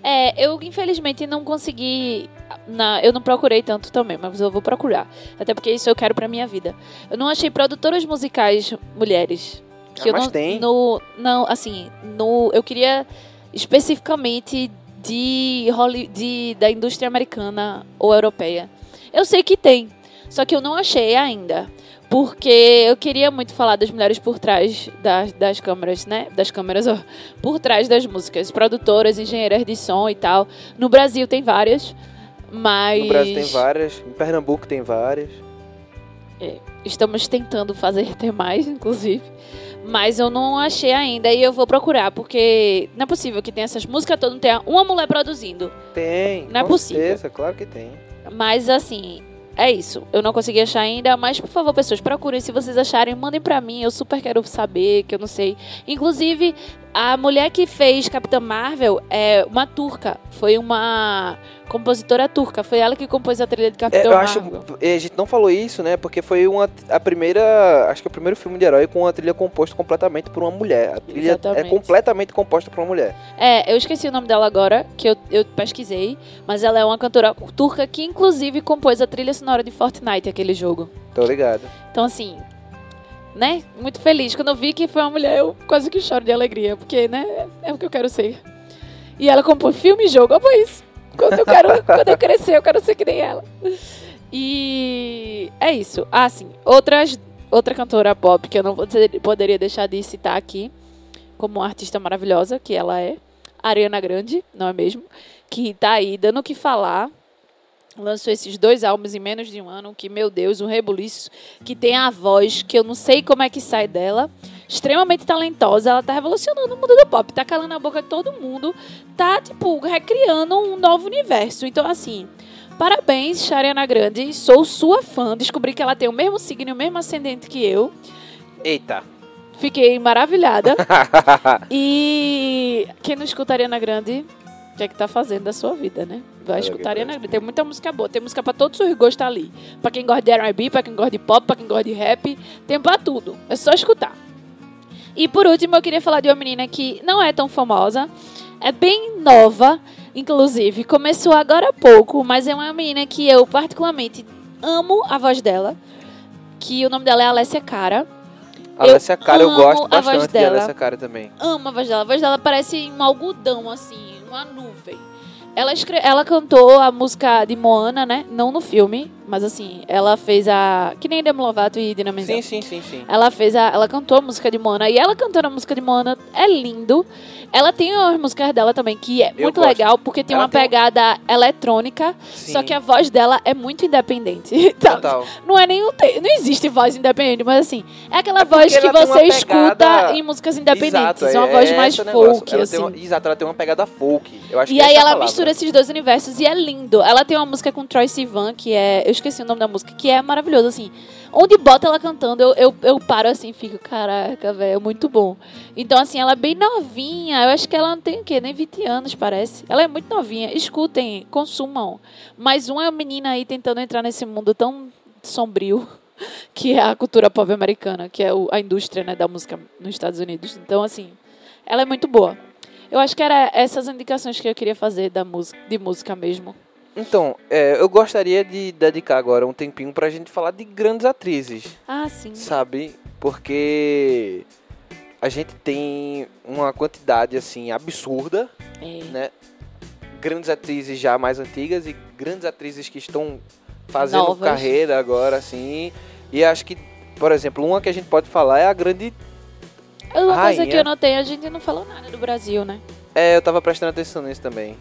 É, eu infelizmente não consegui. Na, eu não procurei tanto também, mas eu vou procurar. Até porque isso eu quero pra minha vida. Eu não achei produtoras musicais mulheres. Que Ah, mas não, tem. No, não, assim, no, eu queria especificamente de, Holly, de da indústria americana ou europeia. Eu sei que tem, só que eu não achei ainda. Porque eu queria muito falar das mulheres por trás das, das câmeras, né? Das câmeras, ó, por trás das músicas. Produtoras, engenheiras de som e tal. No Brasil tem várias, mas. No Brasil tem várias, em Pernambuco tem várias. Estamos tentando fazer ter mais, inclusive. Mas eu não achei ainda e eu vou procurar, porque não é possível que tenha essas músicas todas, não tenha uma mulher produzindo. Tem. Não é possível. certeza, claro que tem. Mas assim, é isso. Eu não consegui achar ainda, mas por favor, pessoas, procurem. Se vocês acharem, mandem pra mim. Eu super quero saber, que eu não sei. Inclusive, a mulher que fez Capitã Marvel é uma turca. Foi uma compositora turca. Foi ela que compôs a trilha de É, Capitã eu acho. Marvel. A gente não falou isso, né? Porque foi uma, a primeira. Acho que o primeiro filme de herói com a trilha composta completamente por uma mulher. A trilha é Exatamente. completamente composta por uma mulher. É, eu esqueci o nome dela agora, que eu, eu pesquisei. Mas ela é uma cantora turca que, inclusive, compôs a trilha sonora de Fortnite, aquele jogo. Tô ligado. Então, assim, né? Muito feliz. Quando eu vi que foi uma mulher, eu quase que choro de alegria, porque, né? É o que eu quero ser. E ela compôs filme e jogo, ó, isso. Quando eu, quero, quando eu crescer, eu quero ser que nem ela. E é isso. Ah, sim. Outras, outra cantora pop que eu não poder- poderia deixar de citar aqui, como uma artista maravilhosa que ela é, Ariana Grande, não é mesmo? Que tá aí dando o que falar. Lançou esses dois álbuns em menos de um ano, que, meu Deus, um rebuliço, que tem a voz, que eu não sei como é que sai dela. Extremamente talentosa, ela tá revolucionando o mundo do pop, tá calando a boca de todo mundo, tá, tipo, recriando um novo universo. Então, assim, parabéns, Ariana Grande, sou sua fã, descobri que ela tem o mesmo signo o mesmo ascendente que eu. Eita. Fiquei maravilhada. e quem não escuta Ariana Grande, que é que tá fazendo da sua vida, né? Vai É, escutar que Ariana. Grande. Tem muita música boa. Tem música pra todos os gostos ali. Pra quem gosta de R&B, pra quem gosta de pop, pra quem gosta de rap. Tem pra tudo. É só escutar. E por último, eu queria falar de uma menina que não é tão famosa. É bem nova, inclusive. Começou agora há pouco, mas é uma menina que eu particularmente amo a voz dela. Que o nome dela é Alessia Cara. Alessia Cara, eu amo gosto a voz bastante de dela. Alessia Cara também. amo a voz dela. A voz dela parece um algodão, assim, uma nuvem. Ela, ela cantou a música de Moana, né? Não no filme, mas assim, ela fez a. Que nem Demi Lovato e Dina Menzel. Sim, sim, sim, sim. Ela fez a. Ela cantou a música de Moana. E ela cantando a música de Moana é lindo. Ela tem as músicas dela também, que é Eu muito gosto. legal, porque tem Ela uma tem pegada eletrônica. Sim. Só que a voz dela é muito independente. Tá? Total. Não é nenhum. te- Não existe voz independente, mas assim, é aquela É voz que você escuta pegada- em músicas independentes. Exato, é uma é voz mais folk, Ela assim. uma- exato, ela tem uma pegada folk. Eu acho E aí é a ela palavra. mistura esses dois universos e é lindo. Ela tem uma música com Troy Sivan, que é. Eu esqueci o nome da música, que é maravilhoso, assim. Onde bota ela cantando, eu, eu, eu paro assim fico, caraca, velho, é muito bom. Então, assim, ela é bem novinha. Eu acho que ela não tem o quê? Nem 20 anos, parece. Ela é muito novinha. Escutem, consumam. Mais uma menina aí tentando entrar nesse mundo tão sombrio que é a cultura pop americana, que é a indústria né, da música nos Estados Unidos. Então, assim, ela é muito boa. Eu acho que era essas indicações que eu queria fazer da música, de música mesmo. Então, é, eu gostaria de dedicar agora um tempinho pra gente falar de grandes atrizes, Ah, sim. sabe? Porque a gente tem uma quantidade, assim, absurda, É. né? Grandes atrizes já mais antigas e grandes atrizes que estão fazendo Novas. carreira agora, assim. E acho que, por exemplo, uma que a gente pode falar é a grande... Uma coisa Rainha. que eu notei, a gente não falou nada do Brasil, né? É, eu tava prestando atenção nisso também.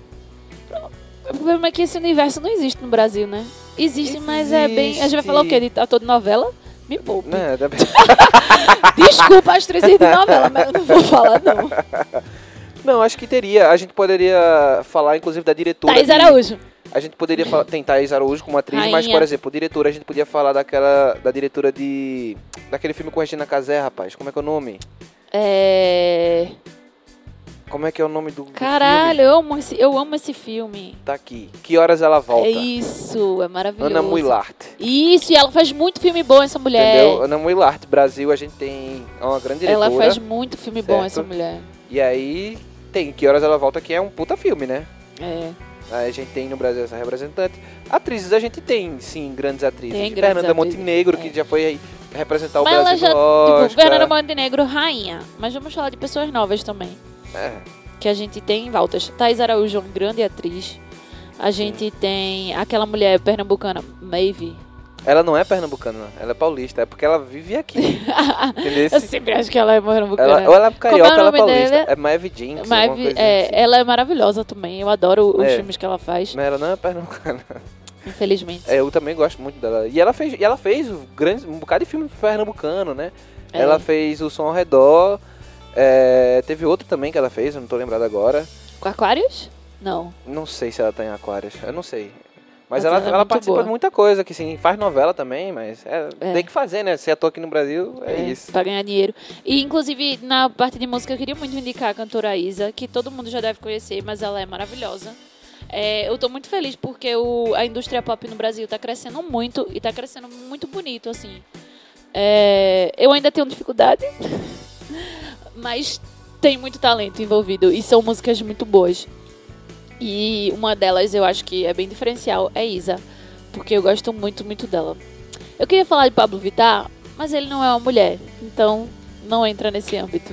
O problema é que esse universo não existe no Brasil, né? Existe, mas é bem. A gente vai falar o quê? Existe. De ator de novela? Me poupe. Né? Desculpa as atrizes de novela, mas eu não vou falar, não. Não, acho que teria. A gente poderia falar, inclusive, da diretora. Thaís de- Araújo. A gente poderia falar, tem Thaís Araújo como atriz, mas, Rainha. por exemplo, diretora, a gente podia falar daquela. Da diretora de. Daquele filme com Regina Casé, rapaz. Como é que é o nome? É. Como é que é o nome do. do Caralho, eu amo, esse, eu amo esse filme. filme? Tá aqui. Que horas ela volta? É isso, é maravilhoso. Ana Muilart. Isso, e ela faz muito filme bom, essa mulher. Entendeu? Ana Muilart, Brasil, a gente tem é uma grande diretora. Ela faz muito filme bom, certo. essa mulher. E aí tem Que Horas Ela Volta, que é um puta filme, né? É. Aí a gente tem no Brasil essa representante. Atrizes, a gente tem, sim, grandes atrizes. Tem grandes Fernanda atrizes, Montenegro, é. que já foi aí representar o Mas ela Brasil já, no tipo. Fernanda Montenegro, rainha. Mas vamos falar de pessoas novas também. É. Que a gente tem em voltas. Thais Araújo, uma grande atriz. A gente tem aquela mulher pernambucana, Maeve. Ela não é pernambucana, ela é paulista. É porque ela vive aqui. Eu sempre acho que ela é pernambucana. Ela, ou ela é carioca, Como é ela é paulista. dela? É Maeve Jinx, Maeve, é, assim. ela é maravilhosa também. Eu adoro os É. filmes que ela faz, Mas ela não é pernambucana. infelizmente. É, eu também gosto muito dela. E ela fez, e ela fez um, grande, um bocado de filme pernambucano, né? É. Ela fez o som ao redor. É, teve outro também que ela fez, eu não tô lembrado agora. Com Aquários? Não. Não sei se ela tá em Aquários, eu não sei. Mas Mas ela, ela é ela participa boa. de muita coisa, que sim, faz novela também, mas é, É. tem que fazer, né? Se ator aqui no Brasil, é, isso. Pra ganhar dinheiro. E, inclusive, na parte de música, eu queria muito indicar a cantora Isa, que todo mundo já deve conhecer, mas ela é maravilhosa. É, eu tô muito feliz porque o, a indústria pop no Brasil tá crescendo muito e tá crescendo muito bonito, assim. É, eu ainda tenho dificuldade, mas tem muito talento envolvido e são músicas muito boas. E uma delas eu acho que é bem diferencial é Isa, porque eu gosto muito, muito dela. Eu queria falar de Pablo Vittar, mas ele não é uma mulher, então não entra nesse âmbito.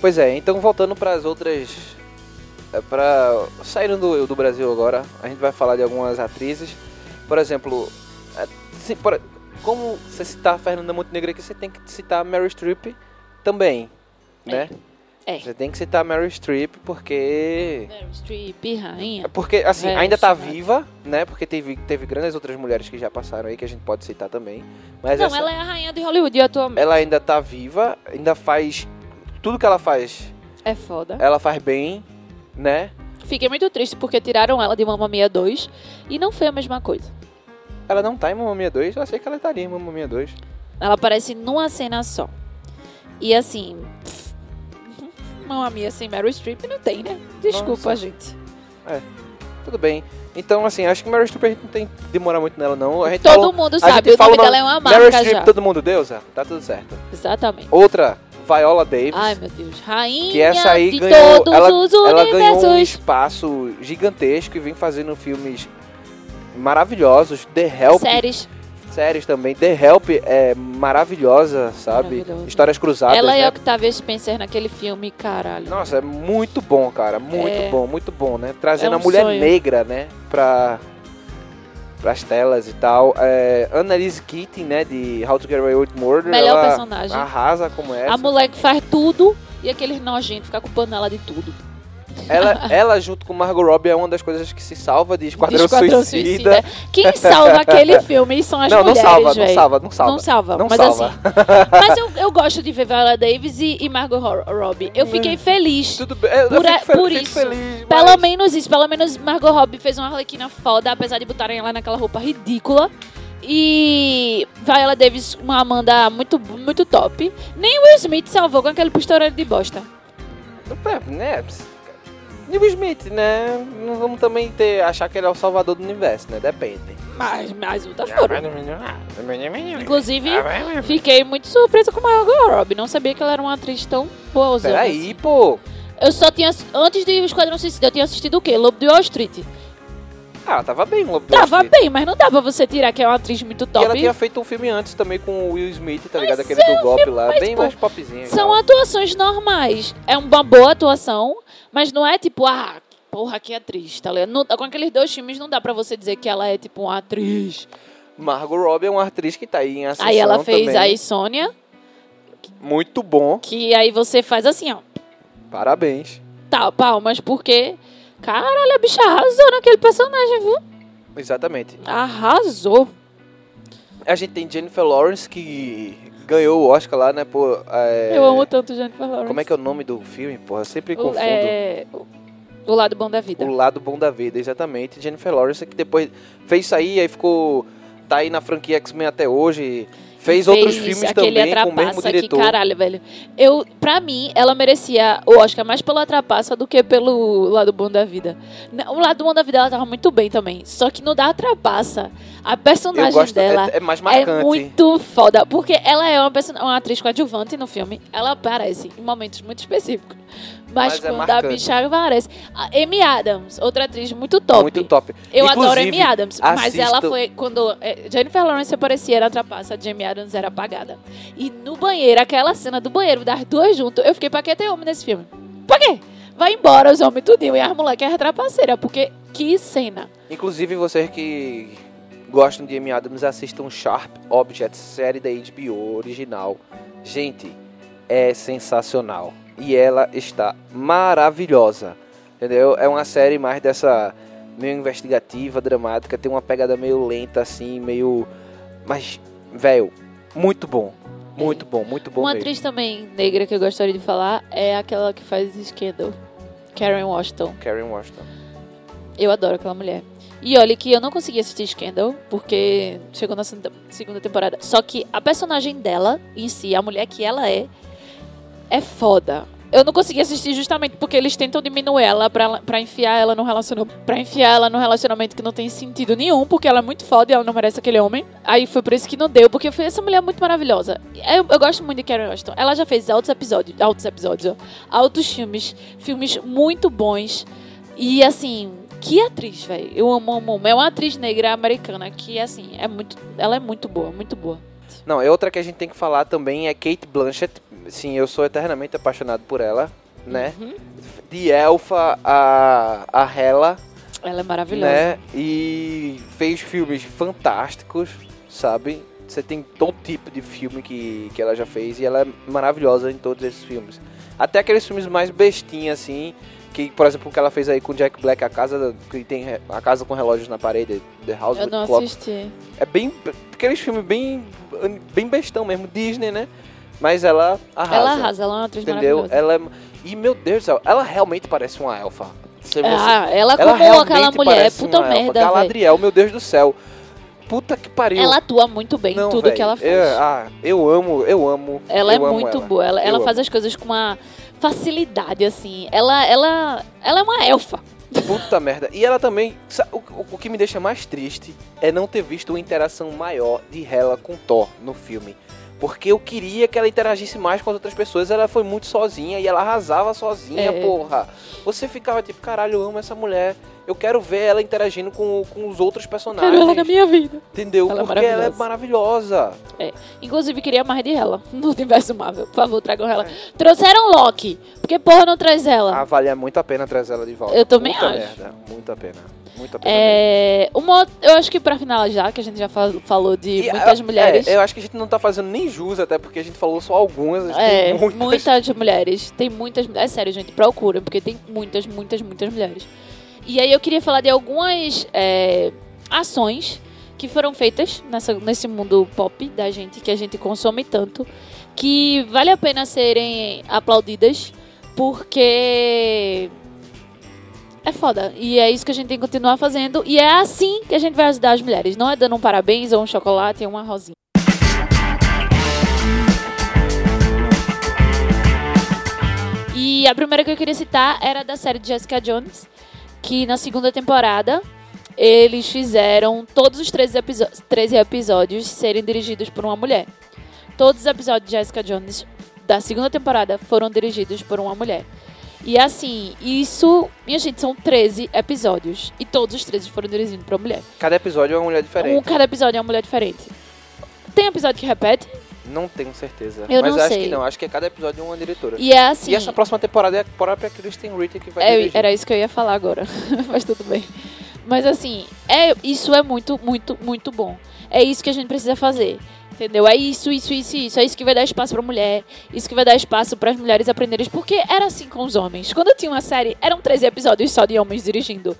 Pois é, então voltando para as outras. É, para Saindo do, do Brasil agora, a gente vai falar de algumas atrizes. Por exemplo, é, como você citar Fernanda Montenegro aqui, você tem que citar a Meryl Streep também, né? É. Você tem que citar a Meryl Streep porque. Meryl Streep, rainha. Porque, assim, Meryl ainda tá Streep. viva, né? Porque teve, teve grandes outras mulheres que já passaram aí, que a gente pode citar também. Mas Não, essa- ela é a rainha de Hollywood atualmente. ela ainda tá viva, ainda faz. Tudo que ela faz, É foda. ela faz bem, né? Fiquei muito triste porque tiraram ela de Mamma Mia 2 e não foi a mesma coisa. Ela não tá em Mamma Mia 2, eu achei que ela estaria em Mamma Mia 2. Ela aparece numa cena só. E assim. pff, Mamma Mia sem Meryl Streep não tem, né? Desculpa, Nossa. gente. Tudo bem. Então, assim, acho que Meryl Streep a gente não tem que demorar muito nela, não. A gente Todo falou- mundo sabe, o nome dela é uma Meryl marca Streep, já. todo mundo deusa? Tá tudo certo. Exatamente. Outra, Viola Davis. Ai, meu Deus. Rainha que essa aí de ganhou, todos ela, os ela ganhou um universos. espaço gigantesco e vem fazendo filmes maravilhosos. The Help, Séries. Séries também. The Help é maravilhosa, sabe? Histórias cruzadas, Ela e né? a Octavia Spencer naquele filme, caralho. Nossa, é muito bom, cara. Muito É. bom, muito bom, né? Trazendo É um a mulher sonho. negra, né? Pra, pras telas e tal. É, Annalise Keating, né? De How to Get Away with Murder. Melhor ela personagem. Arrasa como essa. A mulher que faz tudo e aqueles nojentos ficar culpando ela de tudo. Ela, ela, junto com Margot Robbie, é uma das coisas que se salva de Esquadrão, Esquadrão Suicida. Quem salva aquele filme são as não, não mulheres, salva, não salva, não salva. Não salva, Não mas salva. assim. Mas eu, eu gosto de ver Viola Davis e, e Margot Ro- Robbie. Eu fiquei feliz. Tudo bem, eu, Por, fico, por fico isso. feliz. Pelo mas- menos isso, pelo menos Margot Robbie fez uma arlequina foda, apesar de botarem ela naquela roupa ridícula. E Viola Davis, uma Amanda muito, muito top. Nem Will Smith salvou com aquele pistoleiro de bosta. É, né? Will Smith, né? Não vamos também ter, achar que ele é o salvador do universo, né? Depende. Mas, mas outra foram. Inclusive, fiquei muito surpresa com Margot Robbie. Não sabia que ela era uma atriz tão boa. Peraí, pô. Eu só tinha. Antes de O Esquadrão Suicida, eu tinha assistido o quê? Lobo de Wall Street. Ah, ela tava bem, de Wall Tava bem, mas não dá pra você tirar que é uma atriz muito E top. ela tinha feito um filme antes também com o Will Smith, tá ligado? Aquele do golpe lá, mas, bem pô, mais popzinho. e São atuações normais. É uma boa atuação, mas não é tipo, ah, porra, que atriz, tá ligado? Não- com aqueles dois filmes não dá pra você dizer que ela é tipo uma atriz. Margot Robbie é uma atriz que tá aí em ascensão aí ela fez também. aí Sônia, Muito bom, que aí você faz assim, ó. parabéns. Tá, palmas, porque. Caralho, a bicha arrasou naquele personagem, viu? Exatamente. Arrasou. A gente tem Jennifer Lawrence que ganhou o Oscar lá, né? Por, é, Eu amo tanto Jennifer Lawrence. Como é que é o nome do filme, porra? Eu sempre O, confundo. é, o, o lado bom da vida. O lado bom da vida, exatamente. Jennifer Lawrence que depois fez isso aí, aí ficou. Tá aí na franquia X-Men até hoje. Fez, outros filmes também com o mesmo diretor. Que caralho, velho. Eu, pra mim, ela merecia o Oscar mais pelo Atrapaça do que pelo Lado Bom da Vida. O Lado Bom da Vida ela tava muito bem também. Só que no da Atrapaça, a personagem gosto, dela é, é mais é muito foda. Porque ela é uma, uma atriz coadjuvante no filme. Ela aparece em momentos muito específicos. Mas, Mas é quando a marcante. bicha aparece. A Amy Adams, outra atriz muito top. Muito top. Eu adoro Inclusive, Amy Adams, mas assistam- ela foi quando é, Jennifer Lawrence aparecia era trapaça, Jamie Adams era apagada. E no banheiro, aquela cena do banheiro das duas juntas, eu fiquei pra que ter homem nesse filme? Pra quê? Vai embora os homens tudinho e as moleques é trapaceira, porque que cena. Inclusive, vocês que gostam de Amy Adams, assistam Sharp Objects, série da HBO original. Gente, é sensacional. E ela está maravilhosa. Entendeu? É uma série mais dessa meio investigativa, dramática, tem uma pegada meio lenta assim, meio mas velho, muito bom. Muito bom, muito bom Uma mesmo. atriz também negra que eu gostaria de falar é aquela que faz Scandal, Karen Washington. Karen Washington. Eu adoro aquela mulher. E olha que eu não consegui assistir Scandal, porque chegou na segunda- segunda temporada. Só que a personagem dela, em si, a mulher que ela é, é foda. Eu não consegui assistir justamente porque eles tentam diminuir ela pra, pra enfiar ela no relacionamento. Pra enfiar ela num relacionamento que não tem sentido nenhum, porque ela é muito foda e ela não merece aquele homem. Aí foi por isso que não deu, porque foi essa mulher é muito maravilhosa. Eu, eu gosto muito de Karen Washington. Ela já fez altos episódios, altos episódios, ó, altos filmes, filmes muito bons. E assim, que atriz, velho. Eu amo, amo, amo. É uma atriz negra americana que, assim, é muito. Ela é muito boa, muito boa. Não, é outra que a gente tem que falar também é Kate Blanchett. Sim, eu sou eternamente apaixonado por ela, né? Uhum. De Elfa a, a Hela, Ela é maravilhosa. né? E fez filmes fantásticos, sabe? Você tem todo tipo de filme que, que ela já fez e ela é maravilhosa em todos esses filmes. Até aqueles filmes mais bestinhos, assim, que, por exemplo, o que ela fez aí com Jack Black, a casa que tem a casa com relógios na parede, The House Eu with não Clocks. assisti. É bem. Aqueles filmes bem. bem bestão mesmo, Disney, né? Mas ela arrasa. Ela arrasa, ela é uma atriz Entendeu? Ela é. E meu Deus do céu, ela realmente parece uma elfa. Você, você- Ah, ela ela como aquela mulher, puta merda. Galadriel, meu Deus do céu. Puta que pariu. Ela atua muito bem em tudo véi, que ela faz. Eu, ah, eu amo, eu amo. ela é eu amo muito ela. boa. Ela, Eu ela amo. faz as coisas com uma facilidade, assim. Ela, ela, ela é uma elfa. Puta merda. E ela também. O, o- o que me deixa mais triste é não ter visto uma interação maior de Hela com Thor no filme. Porque eu queria que ela interagisse mais com as outras pessoas. Ela foi muito sozinha e ela arrasava sozinha, É. porra. Você ficava tipo, caralho, eu amo essa mulher. Eu quero ver ela interagindo com, com os outros personagens. Quero ela na minha vida. Entendeu? Ela é Porque ela é maravilhosa. Inclusive, queria mais de ela no universo Marvel. Por favor, tragam ela. Trouxeram Loki. Porque porra não traz ela? Ah, vale muito a pena trazer ela de volta. Eu também Muita acho. merda. Muito a pena. É, uma, eu acho que pra finalizar, que a gente já fal- falou de E, muitas é, mulheres. é, eu acho que a gente não tá fazendo nem jus, até porque a gente falou só algumas. É, tem muitas. muitas mulheres. Tem muitas. É sério, gente, procura, porque tem muitas, muitas, muitas mulheres. E aí eu queria falar de algumas é, ações que foram feitas nessa, nesse mundo pop da gente, que a gente consome tanto, que vale a pena serem aplaudidas, porque é foda. E é isso que a gente tem que continuar fazendo. E é assim que a gente vai ajudar as mulheres. Não é dando um parabéns ou um chocolate ou uma rosinha. E a primeira que eu queria citar era da série de Jessica Jones, que na segunda temporada eles fizeram todos os 13, episo- 13 episódios serem dirigidos por uma mulher. Todos os episódios de Jessica Jones da segunda temporada foram dirigidos por uma mulher. E assim, isso, minha gente, são 13 episódios. E todos os 13 foram dirigidos por uma mulher. Cada episódio é uma mulher diferente. Um, cada episódio é uma mulher diferente. Tem episódio que repete, Não tenho certeza. Eu Mas não acho sei. que não. Acho que cada episódio é uma diretora. e é assim. E essa próxima temporada é a própria Kristen Ritter que vai É, dirigir. era isso que eu ia falar agora, mas tudo bem. Mas assim, é, isso é muito, muito, muito bom. É isso que a gente precisa fazer. Entendeu? É isso, isso, isso, isso. É isso que vai dar espaço pra mulher. Isso que vai dar espaço para as mulheres aprenderem. Porque era assim com os homens. Quando eu tinha uma série, eram 13 episódios só de homens dirigindo.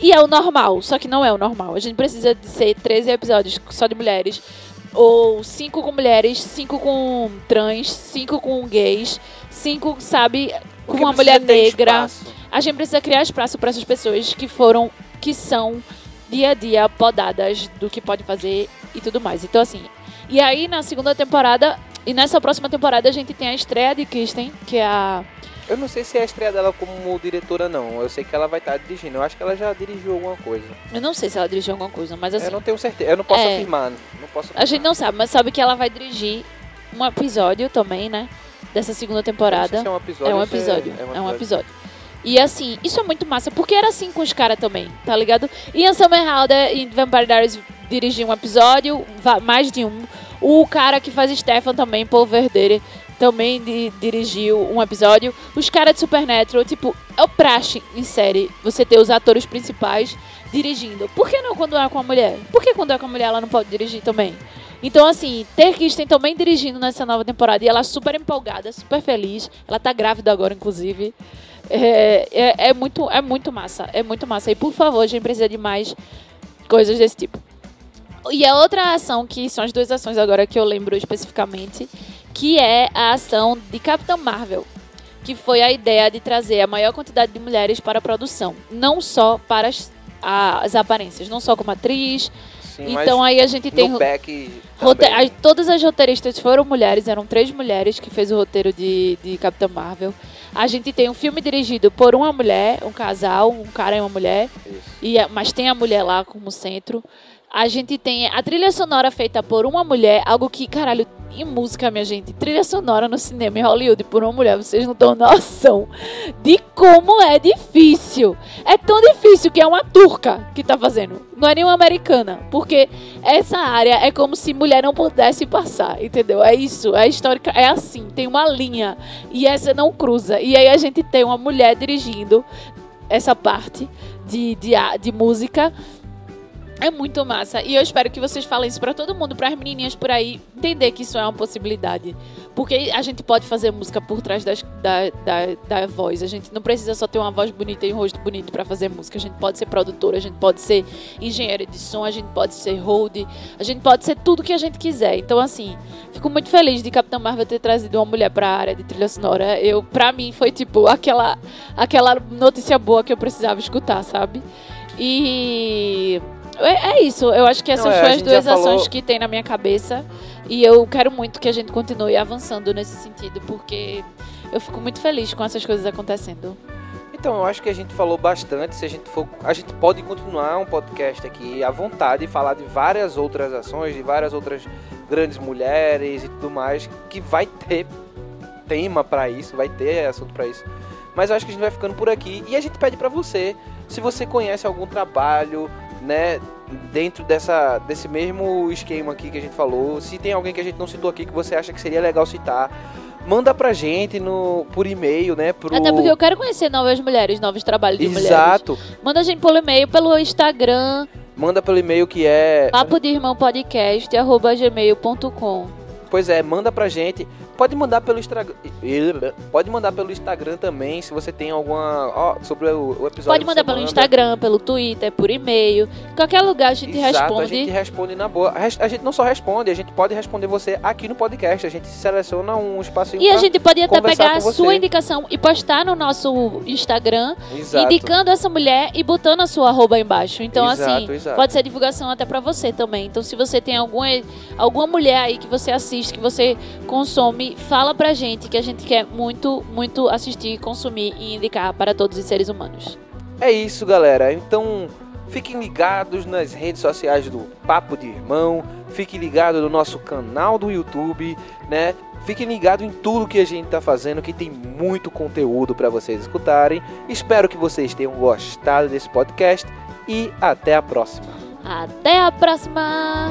E é o normal, só que não é o normal. A gente precisa de ser 13 episódios só de mulheres. Ou 5 com mulheres, 5 com trans, 5 com gays, 5, sabe, com uma mulher negra. A gente precisa criar espaço para essas pessoas que foram, que são dia a dia podadas do que pode fazer e tudo mais. Então, assim. E aí, na segunda temporada, e nessa próxima temporada, a gente tem a estreia de Kristen, que é a. Eu não sei se é a estreia dela como diretora, não. Eu sei que ela vai estar dirigindo. Eu acho que ela já dirigiu alguma coisa. Eu não sei se ela dirigiu alguma coisa, mas assim. eu não tenho certeza. Eu não posso é. afirmar. Não posso afirmar. A gente não sabe, mas sabe que ela vai dirigir um episódio também, né? Dessa segunda temporada. se é um episódio. É um ou se episódio. É um episódio. E assim, isso é muito massa, porque era assim com os caras também, tá ligado? Ian Somerhalder em Vampire Diaries dirigiu um episódio, mais de um. O cara que faz Stefan também, Paul Verdere, também di- dirigiu um episódio. Os caras de Supernatural, tipo, é o praxe em série você ter os atores principais dirigindo. Por que não quando é com a mulher? Por que quando é com a mulher ela não pode dirigir também? Então, assim, ter Kristen também dirigindo nessa nova temporada e ela super empolgada, super feliz. Ela tá grávida agora, inclusive. É, é, é muito, é muito massa. É muito massa. E por favor, a gente precisa de mais coisas desse tipo. E a outra ação, que são as duas ações agora que eu lembro especificamente, que é a ação de Capitã Marvel, que foi a ideia de trazer a maior quantidade de mulheres para a produção, não só para as, as aparências, não só como atriz. Sim, então aí a gente tem no back Rote- também. as- todas as roteiristas foram mulheres, eram três mulheres que fez o roteiro de, de Capitã Marvel. A gente tem um filme dirigido por uma mulher, um casal, um cara e uma mulher, Isso. e, a- mas tem a mulher lá como centro. A gente tem a trilha sonora feita por uma mulher, algo que, caralho, em música, minha gente, trilha sonora no cinema em Hollywood por uma mulher, vocês não dão noção de como é difícil. É tão difícil que é uma turca que tá fazendo, não é nenhuma americana, porque essa área é como se mulher não pudesse passar, entendeu? É isso, é histórica, é assim, tem uma linha e essa não cruza. E aí a gente tem uma mulher dirigindo essa parte de, de, de música. É muito massa. E eu espero que vocês falem isso pra todo mundo, para as menininhas por aí entender que isso é uma possibilidade. Porque a gente pode fazer música por trás das- da, da, da voz. A gente não precisa só ter uma voz bonita e um rosto bonito pra fazer música. A gente pode ser produtora, a gente pode ser engenheira de som, a gente pode ser hold, a gente pode ser tudo que a gente quiser. Então, assim, fico muito feliz de Capitão Marvel ter trazido uma mulher pra área de trilha sonora. Eu, pra mim, foi tipo aquela, aquela notícia boa que eu precisava escutar, sabe? E é, é isso. Eu acho que essas é, foram as gente duas já falou- ações que tem na minha cabeça. E eu quero muito que a gente continue avançando nesse sentido, porque eu fico muito feliz com essas coisas acontecendo. Então, eu acho que a gente falou bastante. Se a gente for, a gente pode continuar um podcast aqui à vontade e falar de várias outras ações, de várias outras grandes mulheres e tudo mais, que vai ter tema pra isso, vai ter assunto pra isso. Mas eu acho que a gente vai ficando por aqui e a gente pede pra você, se você conhece algum trabalho, né, dentro dessa desse mesmo esquema aqui que a gente falou, se tem alguém que a gente não citou aqui que você acha que seria legal citar, manda pra gente no por e-mail, né, pro Até porque eu quero conhecer novas mulheres, novos trabalhos de mulheres. Exato. Manda a gente pelo e-mail, pelo Instagram, Manda pelo e-mail que é. papo de irmão podcast, arroba gmail.com. Pois é, manda pra gente. Pode mandar pelo Instagram. Pode mandar pelo Instagram também, se você tem alguma. Ó, sobre o, episódio. Pode mandar pelo manda. Instagram, pelo Twitter, por e-mail. Qualquer lugar a gente Exato, responde. a gente responde na boa. A gente não só responde, a gente pode responder você aqui no podcast. A gente seleciona um espacinho E a gente pode até pegar a sua indicação e postar no nosso Instagram, Exato. indicando essa mulher e botando a sua arroba embaixo. Então, Exato, assim, pode ser divulgação até pra você também. Então, se você tem alguma, alguma mulher aí que você assiste, que você consome, fala pra gente que a gente quer muito, muito assistir, consumir e indicar para todos os seres humanos. É isso, galera. Então, fiquem ligados nas redes sociais do Papo de Irmão. Fiquem ligados no nosso canal do YouTube, né? Fiquem ligados em tudo que a gente tá fazendo, que tem muito conteúdo para vocês escutarem. Espero que vocês tenham gostado desse podcast e até a próxima. Até a próxima!